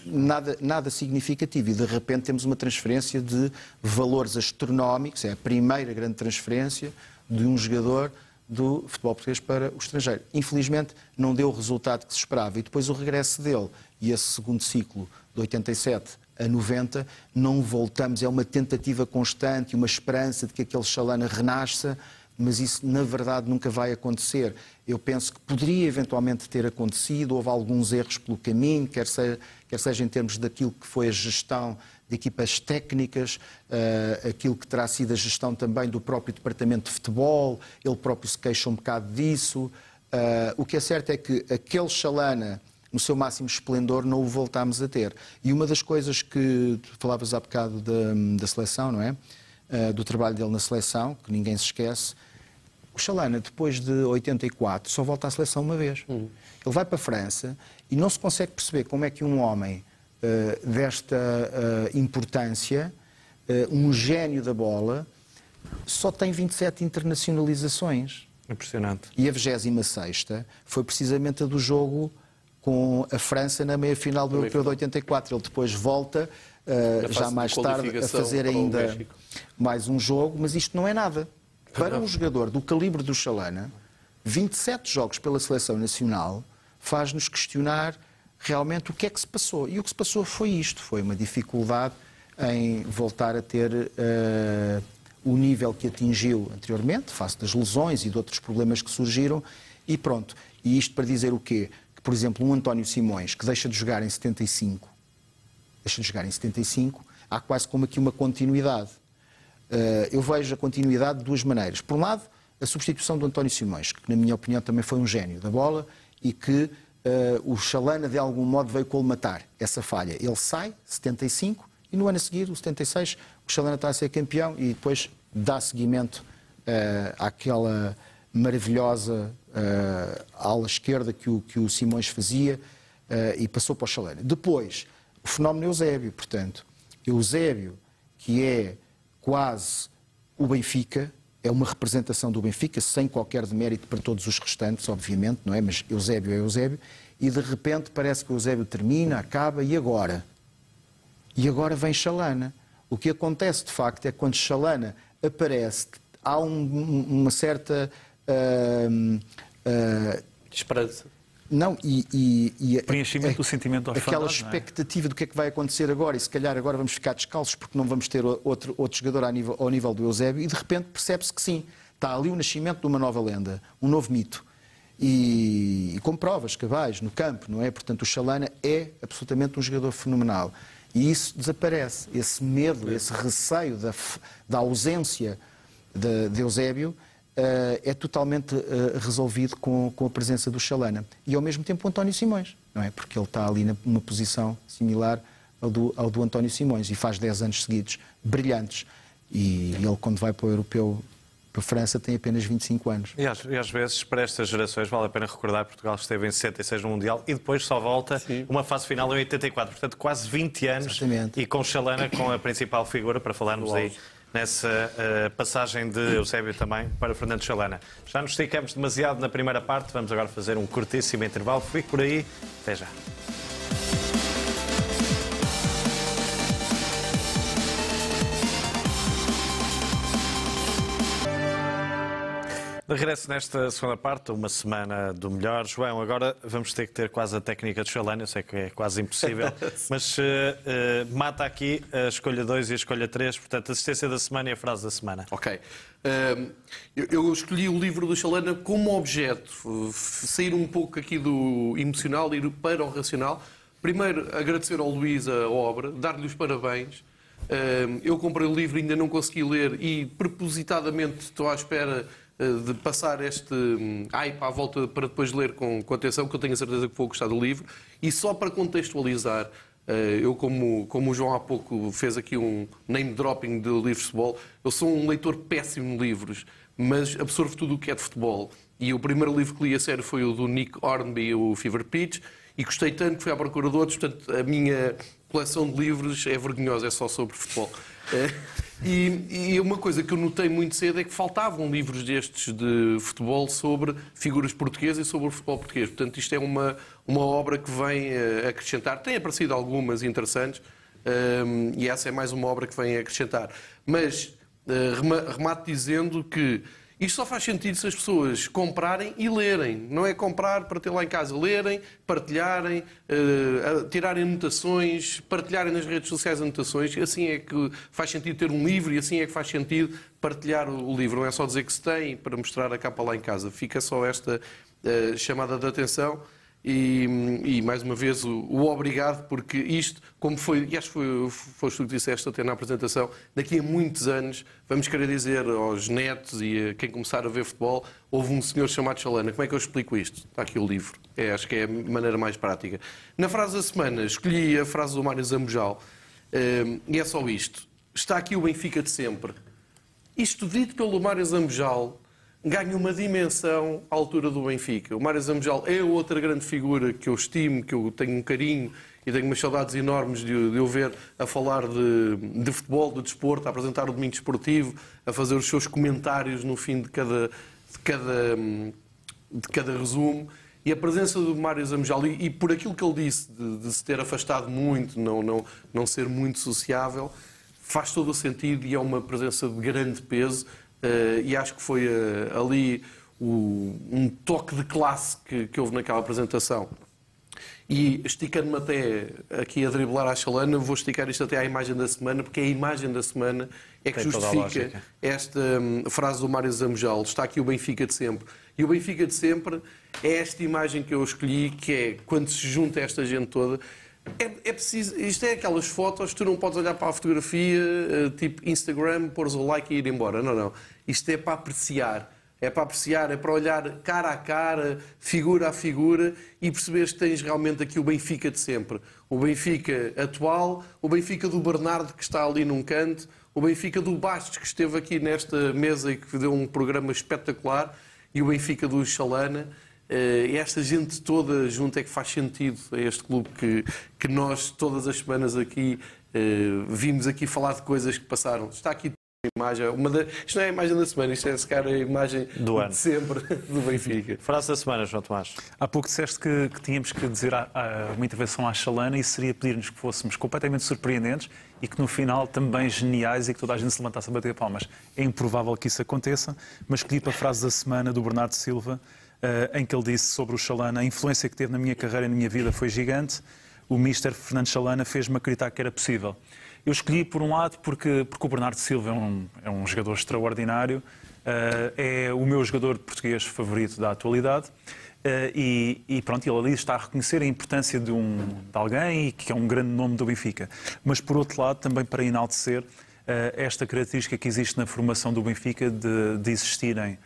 nada, nada significativo e de repente temos uma transferência de valores astronómicos, é a primeira grande transferência de um jogador do futebol português para o estrangeiro. Infelizmente, não deu o resultado que se esperava. E depois o regresso dele e esse segundo ciclo, de 87 a 90, não voltamos. É uma tentativa constante uma esperança de que aquele Chalana renasça, mas isso, na verdade, nunca vai acontecer. Eu penso que poderia eventualmente ter acontecido, houve alguns erros pelo caminho, quer seja, quer seja em termos daquilo que foi a gestão de equipas técnicas, uh, aquilo que terá sido a gestão também do próprio departamento de futebol, ele próprio se queixa um bocado disso. Uh, o que é certo é que aquele Chalana, no seu máximo esplendor, não o voltámos a ter. E uma das coisas que falavas há bocado da, da seleção, não é? Uh, do trabalho dele na seleção, que ninguém se esquece. Chalana, depois de 84, só volta à seleção uma vez. Uhum. Ele vai para a França e não se consegue perceber como é que um homem eh, desta uh, importância, uh, um gênio da bola, só tem 27 internacionalizações. Impressionante. E a 26 foi precisamente a do jogo com a França na meia-final do Europeu de 84. Ele depois volta, já mais tarde, a fazer ainda mais um jogo, mas isto não é nada. Para um jogador do calibre do Chalana, 27 jogos pela seleção nacional faz-nos questionar realmente o que é que se passou. E o que se passou foi isto: foi uma dificuldade em voltar a ter uh, o nível que atingiu anteriormente, face das lesões e de outros problemas que surgiram, e pronto. E isto para dizer o quê? Que, por exemplo, um António Simões, que deixa de jogar em 75, deixa de jogar em 75, há quase como aqui uma continuidade. Uh, eu vejo a continuidade de duas maneiras. Por um lado, a substituição do António Simões, que na minha opinião também foi um gênio da bola e que uh, o Chalana de algum modo veio colmatar essa falha. Ele sai, 75, e no ano a seguir, o 76, o Chalana está a ser campeão e depois dá seguimento uh, àquela maravilhosa uh, ala esquerda que o, que o Simões fazia e passou para o Chalana. Depois, o fenómeno Eusébio, portanto, Eusébio, que é quase o Benfica, é uma representação do Benfica, sem qualquer demérito para todos os restantes, obviamente, não é? Mas Eusébio é Eusébio, e de repente parece que o Eusébio termina, acaba, e agora? E agora vem Chalana. O que acontece, de facto, é que quando Chalana aparece, há um, uma certa. Uh, uh, Esperança. Não, e. e, e Preenchimento do sentimento Aquela é? expectativa é? do que é que vai acontecer agora, e se calhar agora vamos ficar descalços porque não vamos ter outro, outro jogador ao nível, ao nível do Eusébio, e de repente percebe-se que sim, está ali o nascimento de uma nova lenda, um novo mito. E, e com provas cabais no campo, não é? Portanto, o Chalana é absolutamente um jogador fenomenal. E isso desaparece. Esse medo, esse receio da, da ausência de, de Eusébio é totalmente uh, resolvido com, com a presença do Chalana. E ao mesmo tempo o António Simões, não é? Porque ele está ali numa posição similar ao do, ao do António Simões e faz 10 anos seguidos brilhantes. E ele, quando vai para o Europeu para a França tem apenas 25 anos. E às, e às, vezes, para estas gerações, vale a pena recordar que Portugal esteve em 66 no Mundial e depois só volta Sim. uma fase final em 84. Portanto, quase 20 anos. Exatamente. E com Chalana, com a principal figura, para falarmos aí nessa uh, passagem de Eusébio também para Fernando Chalana. Já nos esticamos demasiado na primeira parte, vamos agora fazer um curtíssimo intervalo. Fique por aí, até já. De regresso nesta segunda parte, uma semana do melhor. João, agora vamos ter que ter quase a técnica de Chalana, eu sei que é quase impossível, mas uh, uh, mata aqui a escolha 2 e a escolha 3, portanto, assistência da semana e a frase da semana. Ok. Uh, eu, eu, escolhi o livro do Chalana como objeto, sair um pouco aqui do emocional e ir para o racional. Primeiro, agradecer ao Luís a obra, dar-lhe os parabéns. Eu comprei o livro, ainda não consegui ler e propositadamente estou à espera eh, de passar este hum, hype à volta para depois ler com, com atenção, que eu tenho a certeza que vou gostar do livro. E só para contextualizar, eh, eu, como, como o João há pouco fez aqui um name dropping de livros de futebol, eu sou um leitor péssimo de livros, mas absorvo tudo o que é de futebol. E o primeiro livro que li a sério foi o do Nick Hornby, o Fever Pitch, e gostei tanto que fui à procura de outros, portanto, a minha coleção de livros é vergonhosa, é só sobre futebol. Eh, e, e, uma coisa que eu notei muito cedo é que faltavam livros destes de futebol sobre figuras portuguesas e sobre o futebol português. Portanto, isto é uma, uma obra que vem eh, acrescentar. Tem aparecido algumas interessantes um, eh, e essa é mais uma obra que vem acrescentar. Mas uh, remato dizendo que isto só faz sentido se as pessoas comprarem e lerem. Não é comprar para ter lá em casa. Lerem, partilharem, uh, tirarem anotações, partilharem nas redes sociais anotações. Assim é que faz sentido ter um livro e assim é que faz sentido partilhar o livro. Não é só dizer que se tem para mostrar a capa lá em casa. Fica só esta uh, chamada de atenção. E, e, mais uma vez o, o, obrigado, porque isto, como foi, e acho que foi, foi tu que disseste até na apresentação, daqui a muitos anos vamos querer dizer aos netos e a quem começar a ver futebol, houve um senhor chamado Chalana. Como é que eu explico isto? Está aqui o livro. É, acho que é a maneira mais prática. Na frase da semana, escolhi a frase do Mário Zambujal, um, e é só isto. Está aqui o Benfica de sempre. Isto dito pelo Mário Zambujal ganha uma dimensão à altura do Benfica. O Mário Zambujal é outra grande figura que eu estimo, que eu tenho um carinho e tenho umas saudades enormes de, de eu ver a falar de, de, futebol, de desporto, a apresentar o domingo esportivo, a fazer os seus comentários no fim de cada, de cada, de cada resumo. E a presença do Mário Zambujal, e, e, por aquilo que ele disse, de, de, se ter afastado muito, não, não, não ser muito sociável, faz todo o sentido e é uma presença de grande peso e acho que foi uh, ali o, um toque de classe que, que houve naquela apresentação. E esticando-me até aqui a driblar a chalana, vou esticar isto até à imagem da semana, porque é a imagem da semana é que Tem justifica esta um, frase do Mário Zamujal. Está aqui o Benfica de sempre. E o Benfica de sempre é esta imagem que eu escolhi, que é quando se junta esta gente toda. É, é, preciso, isto é aquelas fotos, tu não podes olhar para a fotografia, uh, tipo Instagram, pôres o like e ir embora. Não, não. Isto é para apreciar. É para apreciar, é para olhar cara a cara, figura a figura e perceberes que tens realmente aqui o Benfica de sempre. O Benfica atual, o Benfica do Bernardo que está ali num canto, o Benfica do Bastos que esteve aqui nesta mesa e que deu um programa espetacular e o Benfica do Chalana. Eh, e esta gente toda junto é que faz sentido a este clube que, que nós todas as semanas aqui uh, vimos aqui falar de coisas que passaram. Está aqui a imagem, uma da, isto não é a imagem da semana, isto é se calhar a imagem do ano. de sempre do Benfica. Frase da semana, João Tomás. Há pouco disseste que, que tínhamos que dizer a, a, uma intervenção à Chalana e seria pedir-nos que fôssemos completamente surpreendentes e que no final também geniais e que toda a gente se levantasse a bater palmas. É improvável que isso aconteça, mas escolhi para a frase da semana do Bernardo Silva em que ele disse sobre o Chalana, a influência que teve na minha carreira e na minha vida foi gigante. O Mister Fernando Chalana fez-me acreditar que era possível. Eu escolhi, por um lado, porque, porque o Bernardo Silva é um, é um jogador extraordinário, uh, é o meu jogador português favorito da atualidade. Uh, e, e, pronto, ele ali está a reconhecer a importância de, um, de alguém e que é um grande nome do Benfica. Mas, por outro lado, também para enaltecer uh, esta característica que existe na formação do Benfica de, de existirem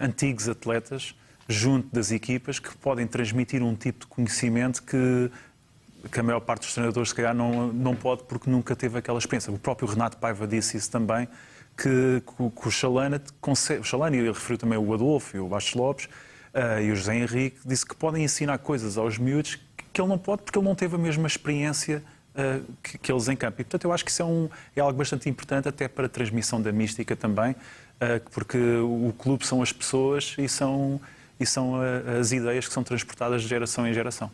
antigos atletas junto das equipas que podem transmitir um tipo de conhecimento que, que a maior parte dos treinadores, se calhar, não, não pode porque nunca teve aquela experiência. O próprio Renato Paiva disse isso também, que, que, que o Chalana, o Chalana, e referiu também o Adolfo e o Bastos Lopes uh, e o José Henrique, disse que podem ensinar coisas aos miúdos que ele não pode porque ele não teve a mesma experiência uh, que, que, eles em campo. E, portanto, eu acho que isso é, um, é algo bastante importante até para a transmissão da mística também, uh, porque o clube são as pessoas e são, e são as ideias que são transportadas de geração em geração.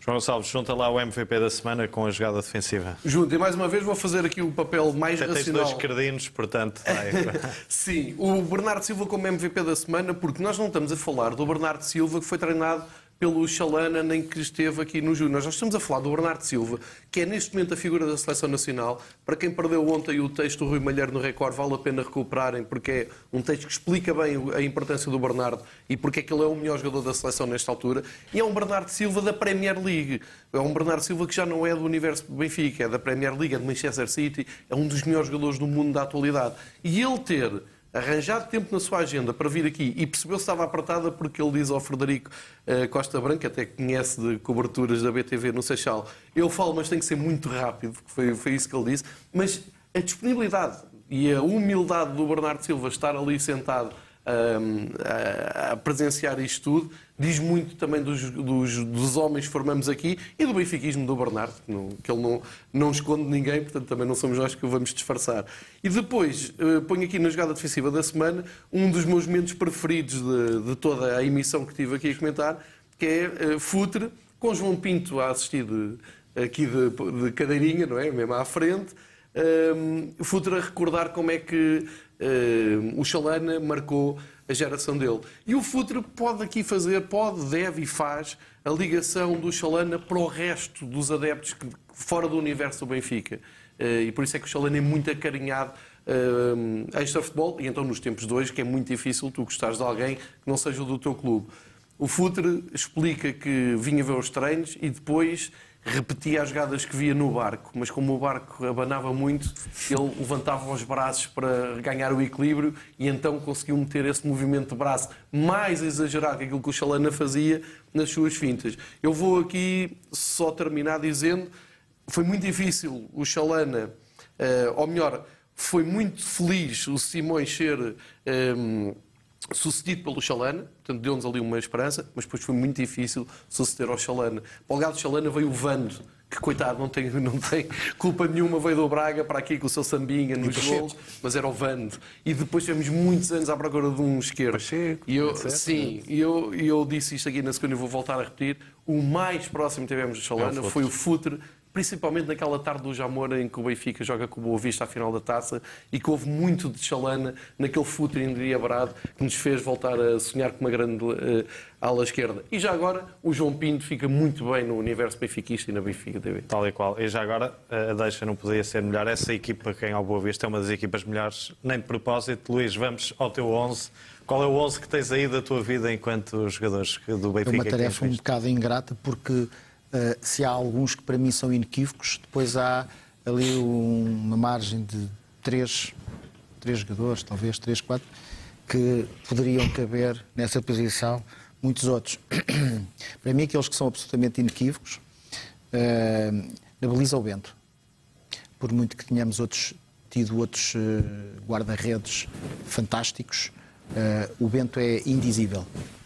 João Gonçalves, junta lá o MVP da semana com a jogada defensiva. Junto, e mais uma vez vou fazer aqui o papel mais Até racional. Tens dois credinos, portanto. Sim, o Bernardo Silva como MVP da semana, porque nós não estamos a falar do Bernardo Silva que foi treinado pelo Chalana, nem que esteve aqui no Júnior. Nós estamos a falar do Bernardo Silva, que é neste momento a figura da Seleção Nacional. Para quem perdeu ontem o texto do Rui Malheiro no Record, vale a pena recuperarem, porque é um texto que explica bem a importância do Bernardo e porque é que ele é o melhor jogador da Seleção nesta altura. E é um Bernardo Silva da Premier League. É um Bernardo Silva que já não é do universo Benfica, é da Premier League, é do Manchester City, é um dos melhores jogadores do mundo da atualidade. E ele ter arranjado tempo na sua agenda para vir aqui e percebeu se estava apertada porque ele diz ao Frederico uh, Costa Branca, até que conhece de coberturas da BTV no Seixal, eu falo, mas tem que ser muito rápido, foi, foi isso que ele disse. Mas a disponibilidade e a humildade do Bernardo Silva estar ali sentado a, a presenciar isto tudo, diz muito também dos, dos, dos, homens que formamos aqui e do benfiquismo do Bernardo, que, não, que ele não, não esconde ninguém, portanto também não somos nós que o vamos disfarçar. E depois, uh, ponho aqui na jogada defensiva da semana um dos meus momentos preferidos de, de toda a emissão que tive aqui a comentar, que é uh, Futre, com João Pinto a assistir de, aqui de, de cadeirinha, não é? Mesmo à frente. Um, Futre a recordar como é que Uh, o Chalana marcou a geração dele. E o Futre pode aqui fazer, pode, deve e faz a ligação do Chalana para o resto dos adeptos que, fora do universo do Benfica. Uh, e por isso é que o Chalana é muito acarinhado uh, a extra futebol e então nos tempos de hoje que é muito difícil tu gostares de alguém que não seja do teu clube. O Futre explica que vinha ver os treinos e depois repetia as jogadas que via no barco, mas como o barco abanava muito, ele levantava os braços para ganhar o equilíbrio e então conseguiu meter esse movimento de braço mais exagerado que aquilo que o Chalana fazia nas suas fintas. Eu vou aqui só terminar dizendo foi muito difícil o Chalana, eh, ou melhor, foi muito feliz o Simões ser um, sucedido pelo Chalana, portanto deu-nos ali uma esperança, mas depois foi muito difícil suceder ao Chalana. Para o gado Chalana veio o Vando, que coitado, não tem, não tem culpa nenhuma, veio do Braga para aqui com o seu sambinha nos gols, mas era o Vando. E depois tivemos muitos anos à procura de um esquerdo. Pacheco, e eu, sim, e eu, eu disse isto aqui na segunda e vou voltar a repetir. O mais próximo que tivemos do Chalana é foi o Futre, principalmente naquela tarde do Jamor em que o Benfica joga com o Boa Vista à final da taça e que houve muito de chalana naquele futuro endiabrado que nos fez voltar a sonhar com uma grande uh, ala esquerda. E já agora o João Pinto fica muito bem no universo benfiquista e na Benfica TV. Tal e qual. E já agora a deixa não poderia ser melhor. Essa equipa, quem ao Boa Vista, é uma das equipas melhores, nem de propósito. Luís, vamos ao teu 11. Qual é o 11 que tens aí da tua vida enquanto jogadores do Benfica? É uma tarefa um bocado ingrata porque se há alguns que para mim são inequívocos, depois há ali um, uma margem de três, três jogadores, talvez três, quatro, que poderiam caber nessa posição, muitos outros. para mim, aqueles que são absolutamente inequívocos, uh, na baliza o Bento. Por muito que tenhamos outros, tido outros uh, guarda-redes fantásticos, o Bento é indizível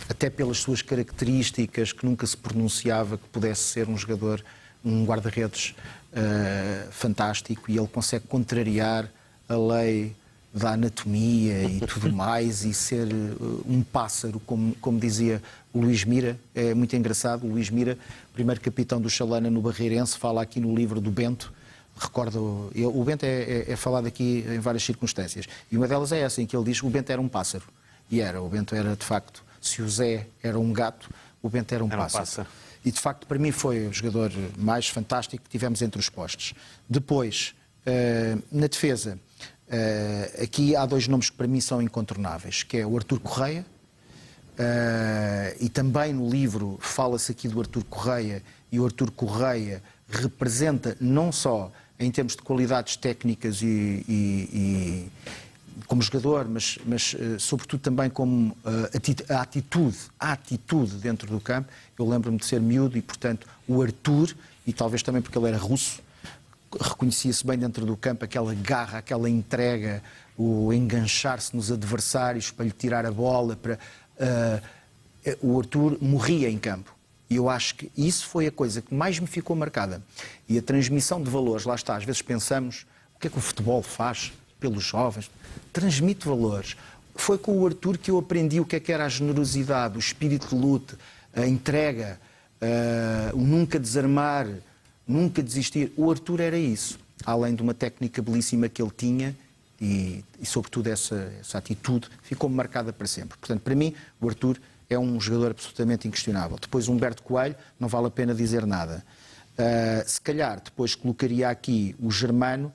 até pelas suas características, que nunca se pronunciava que pudesse ser um jogador, um guarda-redes uh, fantástico, e ele consegue contrariar a lei da anatomia e tudo mais, e ser uh, um pássaro, como, como dizia o Luís Mira. É muito engraçado. O Luís Mira, primeiro capitão do Chalana no Barreirense, fala aqui no livro do Bento. Recordo, eu, o Bento é, é, é falado aqui em várias circunstâncias. E uma delas é essa, em que ele diz que o Bento era um pássaro. E era, o Bento era de facto se o Zé era um gato, o Bento era um, era pássaro. pássaro. E de facto, para mim, foi o jogador mais fantástico que tivemos entre os postos. Depois, uh, na defesa, uh, aqui há dois nomes que para mim são incontornáveis, que é o Artur Correia, uh, e também no livro fala-se aqui do Artur Correia, e o Artur Correia representa não só em termos de qualidades técnicas e, e, e como jogador, mas, mas uh, sobretudo também como uh, a atitude, a atitude dentro do campo. Eu lembro-me de ser miúdo e, portanto, o Arthur, e talvez também porque ele era russo, reconhecia-se bem dentro do campo aquela garra, aquela entrega, o enganchar-se nos adversários para lhe tirar a bola. Para, uh, o Arthur morria em campo. E eu acho que isso foi a coisa que mais me ficou marcada. E a transmissão de valores, lá está, às vezes pensamos o que é que o futebol faz pelos jovens. Transmite valores. Foi com o Arthur que eu aprendi o que é que era a generosidade, o espírito de luta, a entrega, uh, o nunca desarmar, nunca desistir. O Arthur era isso. Além de uma técnica belíssima que ele tinha e, e sobretudo, essa, essa atitude ficou marcada para sempre. Portanto, para mim, o Arthur é um jogador absolutamente inquestionável. Depois, Humberto Coelho, não vale a pena dizer nada. Uh, se calhar, depois colocaria aqui o Germano,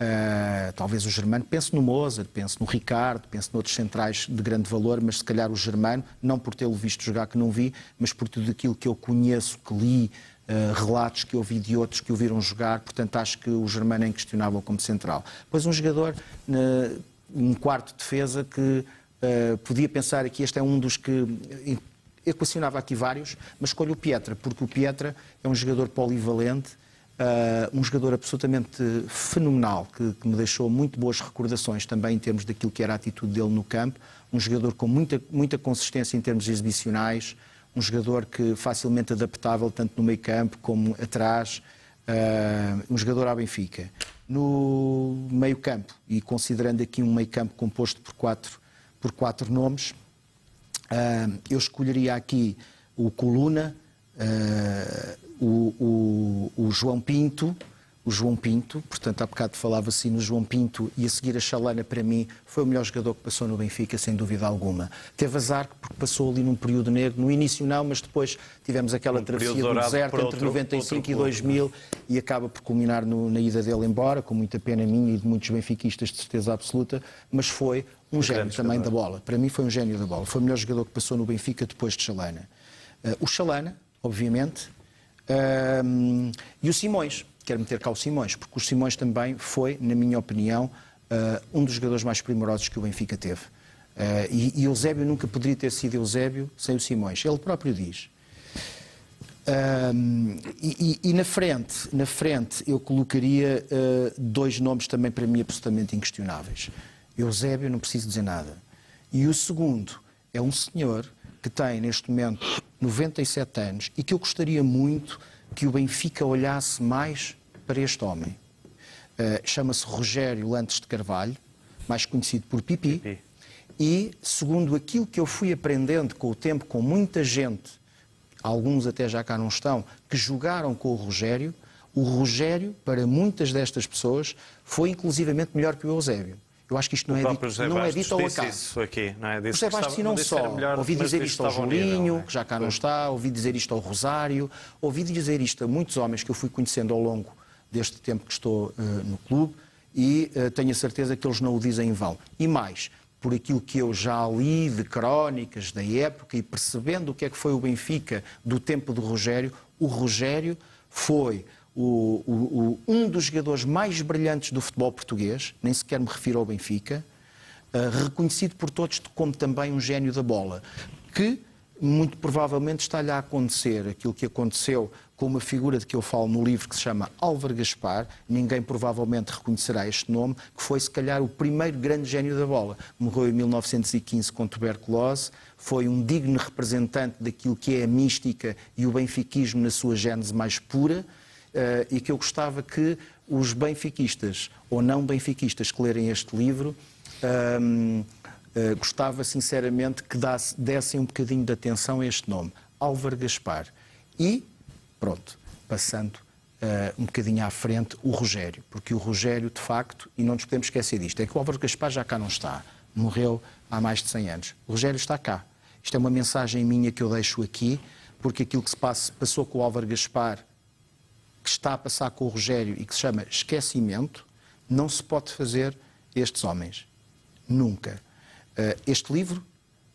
Uh, talvez o Germano, pense no Mozart, pense no Ricardo, pense noutros centrais de grande valor, mas se calhar o Germano, não por tê-lo visto jogar que não vi, mas por tudo aquilo que eu conheço, que li, uh, relatos que eu vi de outros que o viram jogar, portanto acho que o Germano é inquestionável como central. Pois um jogador, uh, um quarto defesa que podia pensar aqui, este é um dos que equacionava aqui vários, mas escolho o Pietra, porque o Pietra é um jogador polivalente, Uh, um jogador absolutamente fenomenal, que, que, me deixou muito boas recordações também em termos daquilo que era a atitude dele no campo. Um jogador com muita, muita consistência em termos exibicionais, um jogador que facilmente adaptável tanto no meio campo como atrás, uh, um jogador à Benfica. No meio campo, e considerando aqui um meio campo composto por quatro, por quatro nomes, eu escolheria aqui o Coluna, o, o, o João Pinto, o João Pinto, portanto, há bocado falava-se no João Pinto e a seguir a Chalana, para mim, foi o melhor jogador que passou no Benfica, sem dúvida alguma. Teve azar porque passou ali num período negro, no início não, mas depois tivemos aquela um travessia do deserto entre outro, 95 outro e 2000 clube, e acaba por culminar no, na ida dele embora, com muita pena minha e de muitos benfiquistas, de certeza absoluta, mas foi um, um gênio também jogador. da bola. Para mim foi um gênio da bola. Foi o melhor jogador que passou no Benfica depois de Chalana. Uh, o Chalana, obviamente, um, e o Simões, quero meter cá o Simões, porque o Simões também foi, na minha opinião, uh, um dos jogadores mais primorosos que o Benfica teve. Uh, e, e Eusébio nunca poderia ter sido Eusébio sem o Simões. Ele próprio diz. Um, e, e, e, na frente, na frente eu colocaria uh, dois nomes também para mim absolutamente inquestionáveis. Eusébio, não preciso dizer nada. E o segundo é um senhor que tem neste momento 97 anos e que eu gostaria muito que o Benfica olhasse mais para este homem. Uh, Chama-se Rogério Lantes de Carvalho, mais conhecido por Pipi. Pipi. E, segundo aquilo que eu fui aprendendo com o tempo, com muita gente, alguns até já cá não estão, que jogaram com o Rogério, o Rogério, para muitas destas pessoas, foi inclusivamente melhor que o Eusébio. Eu acho que isto não é dito, não é dito ao acaso. Isso aqui, não é? Disse José Bastos e não só. Melhor, ouvi dizer isto ao Julinho, é? que já cá não está, ouvi dizer isto ao Rosário, ouvi dizer isto a muitos homens que eu fui conhecendo ao longo deste tempo que estou uh, no clube e uh, tenho a certeza que eles não o dizem em vão. E mais, por aquilo que eu já li de crónicas da época e percebendo o que é que foi o Benfica do tempo do Rogério, o Rogério foi o, o, o, um dos jogadores mais brilhantes do futebol português, nem sequer me refiro ao Benfica, uh, reconhecido por todos como também um gênio da bola, que muito provavelmente está-lhe a acontecer aquilo que aconteceu com uma figura de que eu falo no livro que se chama Álvaro Gaspar, ninguém provavelmente reconhecerá este nome, que foi se calhar o primeiro grande gênio da bola. Morreu em 1915 com tuberculose, foi um digno representante daquilo que é a mística e o benfiquismo na sua gênese mais pura, e que eu gostava que os benfiquistas ou não benfiquistas que lerem este livro uh, uh, gostava sinceramente que dasse, dessem um bocadinho de atenção a este nome, Álvaro Gaspar. E, pronto, passando Uh, um bocadinho à frente o Rogério, porque o Rogério, de facto, e não nos podemos esquecer disto, é que o Álvaro Gaspar já cá não está, morreu há mais de 100 anos. O Rogério está cá. Isto é uma mensagem minha que eu deixo aqui, porque aquilo que se passa, passou com o Álvaro Gaspar que está a passar com o Rogério e que se chama esquecimento, não se pode fazer estes homens. Nunca. Eh, este livro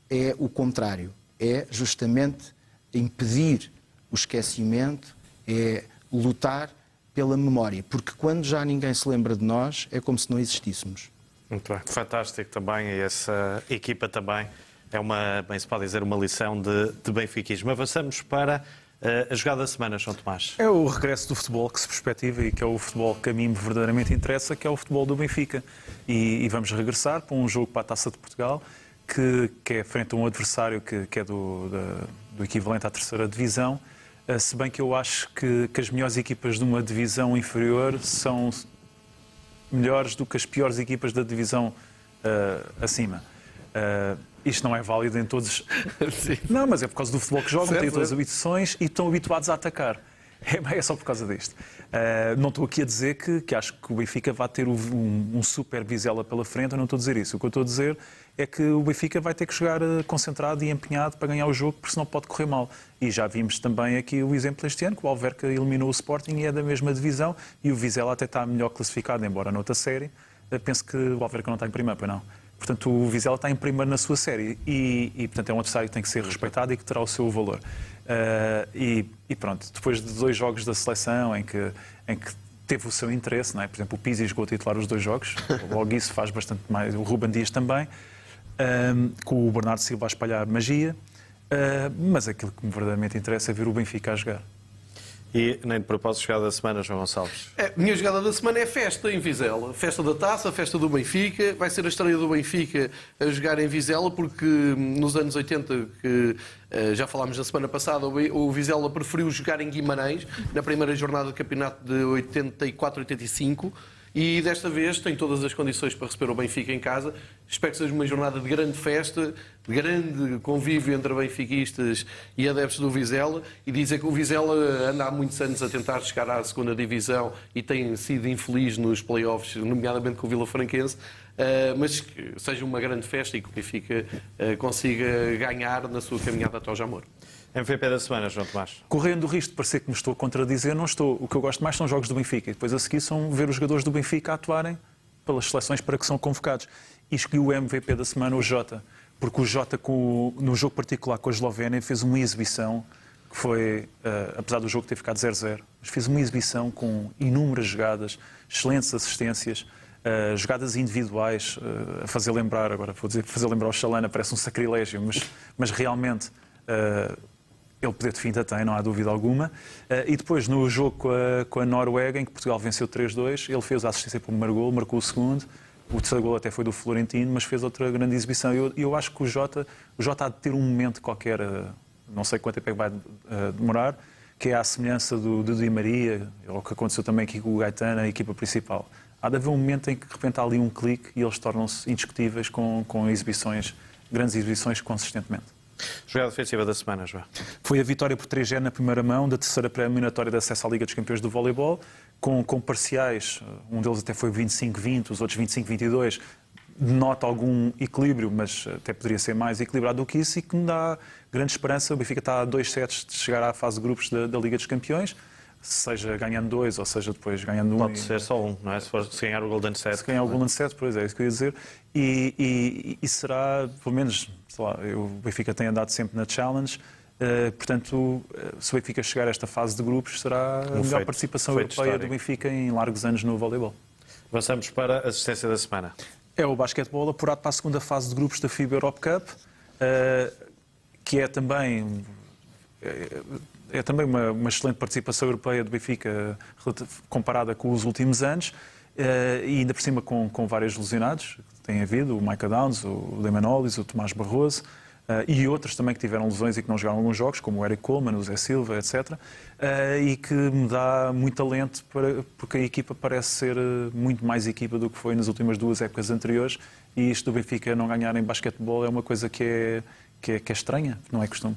é o contrário. É justamente impedir o esquecimento, é lutar pela memória. Porque quando já ninguém se lembra de nós, é como se não existíssemos. Muito bem. Fantástico também. E essa equipa também é uma, bem se pode dizer, uma lição de, de benfiquismo. Avançamos para eh, a jogada da semana, João Tomás. É o regresso do futebol que se perspectiva e que é o futebol que a mim verdadeiramente interessa, que é o futebol do Benfica. E, e vamos regressar para um jogo para a Taça de Portugal, que, que é frente a um adversário que, que é do, da, do equivalente à terceira divisão, Uh, se bem que eu acho que, que as melhores equipas de uma divisão inferior são melhores do que as piores equipas da divisão uh, acima. Isto não é válido em todos. não, mas é por causa do futebol que jogam, certo, têm todas as habitações e estão habituados a atacar. É, só por causa disto. Uh, não estou aqui a dizer que, que acho que o Benfica vai ter um, um super Vizela pela frente, eu não estou a dizer isso. O que eu estou a dizer é que o Benfica vai ter que jogar concentrado e empenhado para ganhar o jogo, porque senão pode correr mal. E já vimos também aqui o exemplo este ano, que o Alverca eliminou o Sporting e é da mesma divisão, e o Vizela até está melhor classificado, embora noutra série. Eu penso que o Alverca não está em primeiro, pois não. Portanto, o Vizela está em primeiro na sua série e, e, portanto, é um adversário que tem que ser respeitado e que terá o seu valor. Uh, e, e, pronto, depois de dois jogos da seleção em que, em que teve o seu interesse, não é? por exemplo, o Pizzi jogou a titular os dois jogos, logo isso faz bastante mais, o Ruben Dias também, um, com o Bernardo Silva a espalhar magia, uh, mas aquilo que me verdadeiramente interessa é ver o Benfica a jogar. E nem de propósito, jogada da semana, João Gonçalves. É, minha jogada da semana é festa em Vizela. Festa da taça, festa do Benfica. Vai ser a história do Benfica a jogar em Vizela, porque hum, nos anos 80, que eh, já falámos na semana passada, o Vizela preferiu jogar em Guimarães, na primeira jornada do campeonato de 84-85. E desta vez tem todas as condições para receber o Benfica em casa. Espero que seja uma jornada de grande festa, de grande convívio entre benfiquistas e adeptos do Vizela. E dizer que o Vizela anda há muitos anos a tentar chegar à segunda divisão e tem sido infeliz nos playoffs, nomeadamente com o Vila Franquense. Uh, mas que seja uma grande festa e que o Benfica uh, consiga ganhar na sua caminhada até ao Jamor. MVP da semana, João Tomás. Correndo o risco de parecer que me estou a contradizer, não estou. O que eu gosto mais são jogos do Benfica. E depois a seguir são ver os jogadores do Benfica atuarem pelas seleções para que são convocados. E escolhi o MVP da semana, o Jota. Porque o Jota, com, no jogo particular com a Eslovénia, fez uma exibição que foi, uh, apesar do jogo ter ficado 0-0, mas fez uma exibição com inúmeras jogadas, excelentes assistências, uh, jogadas individuais, uh, a fazer lembrar, agora vou dizer, fazer lembrar o Chalana, parece um sacrilégio, mas, mas realmente ele poder de finta tem, não há dúvida alguma. Uh, e depois, no jogo com a, com a, Noruega, em que Portugal venceu 3-2, ele fez a assistência para o primeiro gol, marcou o segundo. O terceiro gol até foi do Florentino, mas fez outra grande exibição. E eu, eu, acho que o Jota, o Jota há de ter um momento qualquer, uh, não sei quanto tempo é que vai uh, demorar, que é a semelhança do, do Di Maria, ou que aconteceu também aqui com o Gaetano, a equipa principal. Há de haver um momento em que de repente há ali um clique e eles tornam-se indiscutíveis com, com exibições, grandes exibições consistentemente. Jogada defensiva da semana, João. Foi a vitória por 3G na primeira mão da terceira pré-eliminatória de acesso à Liga dos Campeões do Voleibol, com, com parciais, um deles até foi 25-20, os outros 25-22, denota algum equilíbrio, mas até poderia ser mais equilibrado do que isso e que me dá grande esperança. O Benfica está a dois sets de chegar à fase de grupos da, da Liga dos Campeões seja ganhando dois, ou seja depois ganhando um. Pode ser só um, não é? Se, for, se ganhar o Golden Set. Se ganhar o Golden Set, pois é, é isso que eu ia dizer. E, e, e será, pelo menos, sei lá, o Benfica tem andado sempre na Challenge. Uh, portanto, eh, se o Benfica chegar a esta fase de grupos, será a melhor feito, participação feito europeia histórico. do Benfica em largos anos no voleibol. Avançamos para a assistência da semana. É o basquetebol apurado para a segunda fase de grupos da FIBA Europe Cup, uh, que é também é também uma, uma, excelente participação europeia do Benfica comparada com os últimos anos eh, e ainda por cima com, com vários lesionados que tem havido, o Micah Downs, o Demanolis, o Tomás Barroso uh, e outros também que tiveram lesões e que não jogaram alguns jogos, como o Eric Coleman, o Zé Silva, etc. Uh, e que me dá muito alento para, porque a equipa parece ser muito mais equipa do que foi nas últimas duas épocas anteriores e isto do Benfica não ganhar em basquetebol é uma coisa que é, que é, que é estranha, não é costume.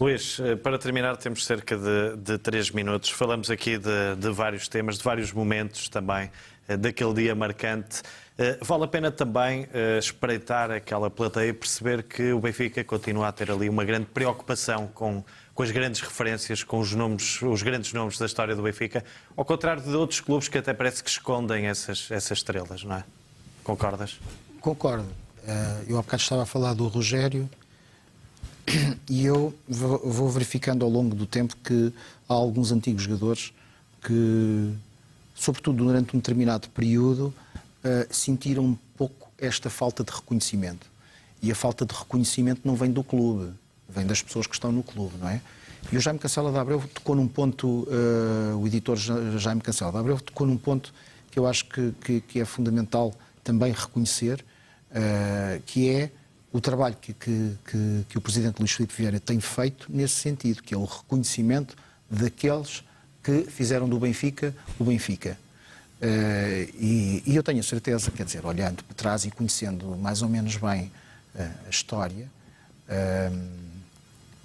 Luís, eh, para terminar, temos cerca de, de três minutos. Falamos aqui de, de, vários temas, de vários momentos também, eh, daquele dia marcante. Eh, vale a pena também espreitar aquela plateia e perceber que o Benfica continua a ter ali uma grande preocupação com, com as grandes referências, com os, nomes, os grandes nomes da história do Benfica, ao contrário de outros clubes que até parece que escondem essas, essas estrelas, não é? Concordas? Concordo. Eu há bocado estava a falar do Rogério e eu vou verificando ao longo do tempo que há alguns antigos jogadores que, sobretudo durante um determinado período, uh, sentiram um pouco esta falta de reconhecimento. E a falta de reconhecimento não vem do clube, vem das pessoas que estão no clube, não é? E o Jaime Cancela de Abreu tocou num ponto, uh, o editor Jaime Cancela de Abreu tocou num ponto que eu acho que, que, que é fundamental também reconhecer, uh, que é o trabalho que, que, que, que o Presidente Luís Filipe Vieira tem feito nesse sentido, que é o reconhecimento daqueles que fizeram do Benfica o Benfica. Uh, e, e, eu tenho a certeza, quer dizer, olhando para trás e conhecendo mais ou menos bem uh, a história, uh,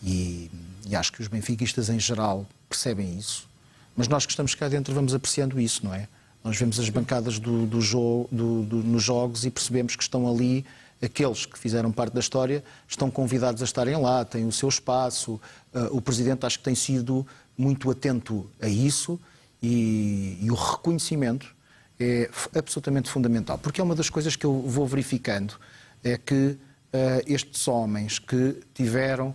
e, e, acho que os benfiquistas em geral percebem isso, mas nós que estamos cá dentro vamos apreciando isso, não é? Nós vemos as bancadas do, do jogo, do, do, nos jogos e percebemos que estão ali aqueles que fizeram parte da história estão convidados a estarem lá, têm o seu espaço. o Presidente acho que tem sido muito atento a isso e, e o reconhecimento é absolutamente fundamental. Porque é uma das coisas que eu vou verificando, é que uh, estes homens que tiveram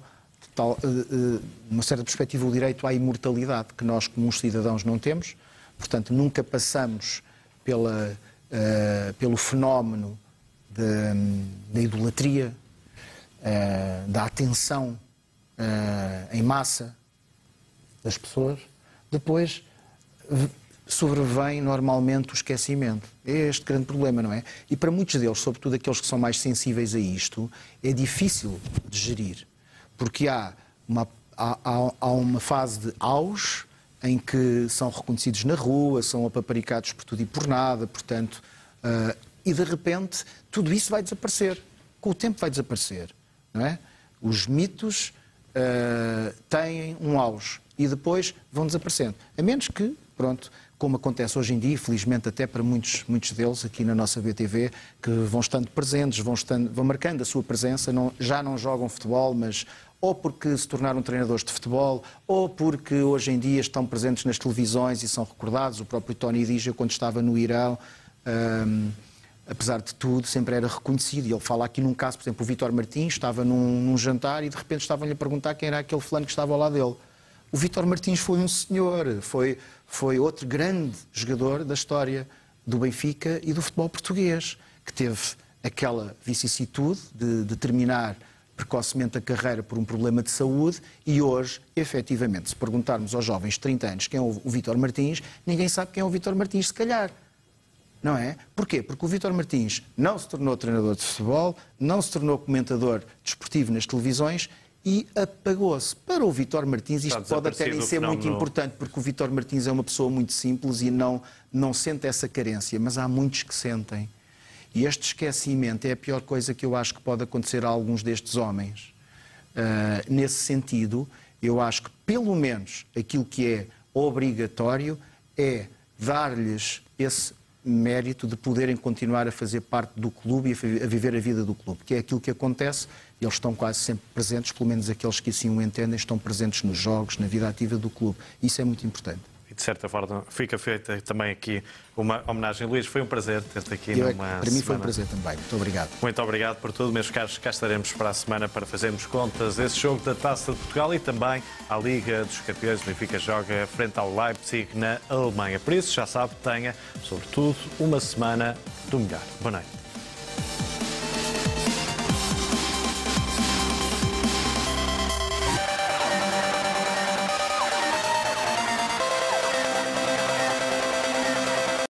tal, uh, uma certa perspectiva o direito à imortalidade que nós como cidadãos não temos, portanto nunca passamos pela, pelo fenómeno da idolatria, da atenção em massa das pessoas, depois sobrevém normalmente o esquecimento. É este grande problema, não é? E para muitos deles, sobretudo aqueles que são mais sensíveis a isto, é difícil de gerir. Porque há uma, há, há uma fase de auge em que são reconhecidos na rua, são apaparicados por tudo e por nada, portanto, uh, e de repente tudo isso vai desaparecer. Com o tempo vai desaparecer, não é? Os mitos uh, têm um auge e depois vão desaparecendo. A menos que, pronto, como acontece hoje em dia, felizmente até para muitos, muitos deles aqui na nossa BTV, que vão estando presentes, vão, estando, vão marcando a sua presença, não, já não jogam futebol, mas ou porque se tornaram treinadores de futebol, ou porque hoje em dia estão presentes nas televisões e são recordados. O próprio Tony eu quando estava no Irão, hum, apesar de tudo, sempre era reconhecido. E ele fala aqui num caso, por exemplo, o Vitor Martins estava num, num jantar e de repente estavam-lhe a perguntar quem era aquele fulano que estava ao lado dele. O Vítor Martins foi um senhor, foi, foi outro grande jogador da história do Benfica e do futebol português, que teve aquela vicissitude de, de terminar precocemente a carreira por um problema de saúde e hoje, efetivamente, se perguntarmos aos jovens de 30 anos quem é o Vítor Martins, ninguém sabe quem é o Vítor Martins, se calhar. Não é? Porquê? Porque o Vítor Martins não se tornou treinador de futebol, não se tornou comentador desportivo nas televisões e apagou-se. Para o Vitor Martins, isto pode até nem ser muito importante, porque o Vitor Martins é uma pessoa muito simples e não, não sente essa carência, mas há muitos que sentem. E este esquecimento é a pior coisa que eu acho que pode acontecer a alguns destes homens. Uh, nesse sentido, eu acho que, pelo menos, aquilo que é obrigatório é dar-lhes esse mérito de poderem continuar a fazer parte do clube e a viver a vida do clube, que é aquilo que acontece eles estão quase sempre presentes, pelo menos aqueles que assim o entendem, estão presentes nos jogos, na vida ativa do clube. Isso é muito importante. De certa forma fica feita também aqui uma homenagem. Luís, foi um prazer ter-te aqui Eu, é numa Para mim foi um prazer também. Muito obrigado. Muito obrigado por tudo, meus caros. Cá estaremos para a semana para fazermos contas desse jogo da Taça de Portugal e também à Liga dos Campeões. O Benfica joga frente ao Leipzig na Alemanha. Por isso, já sabe, tenha, sobretudo, uma semana do melhor. Boa noite.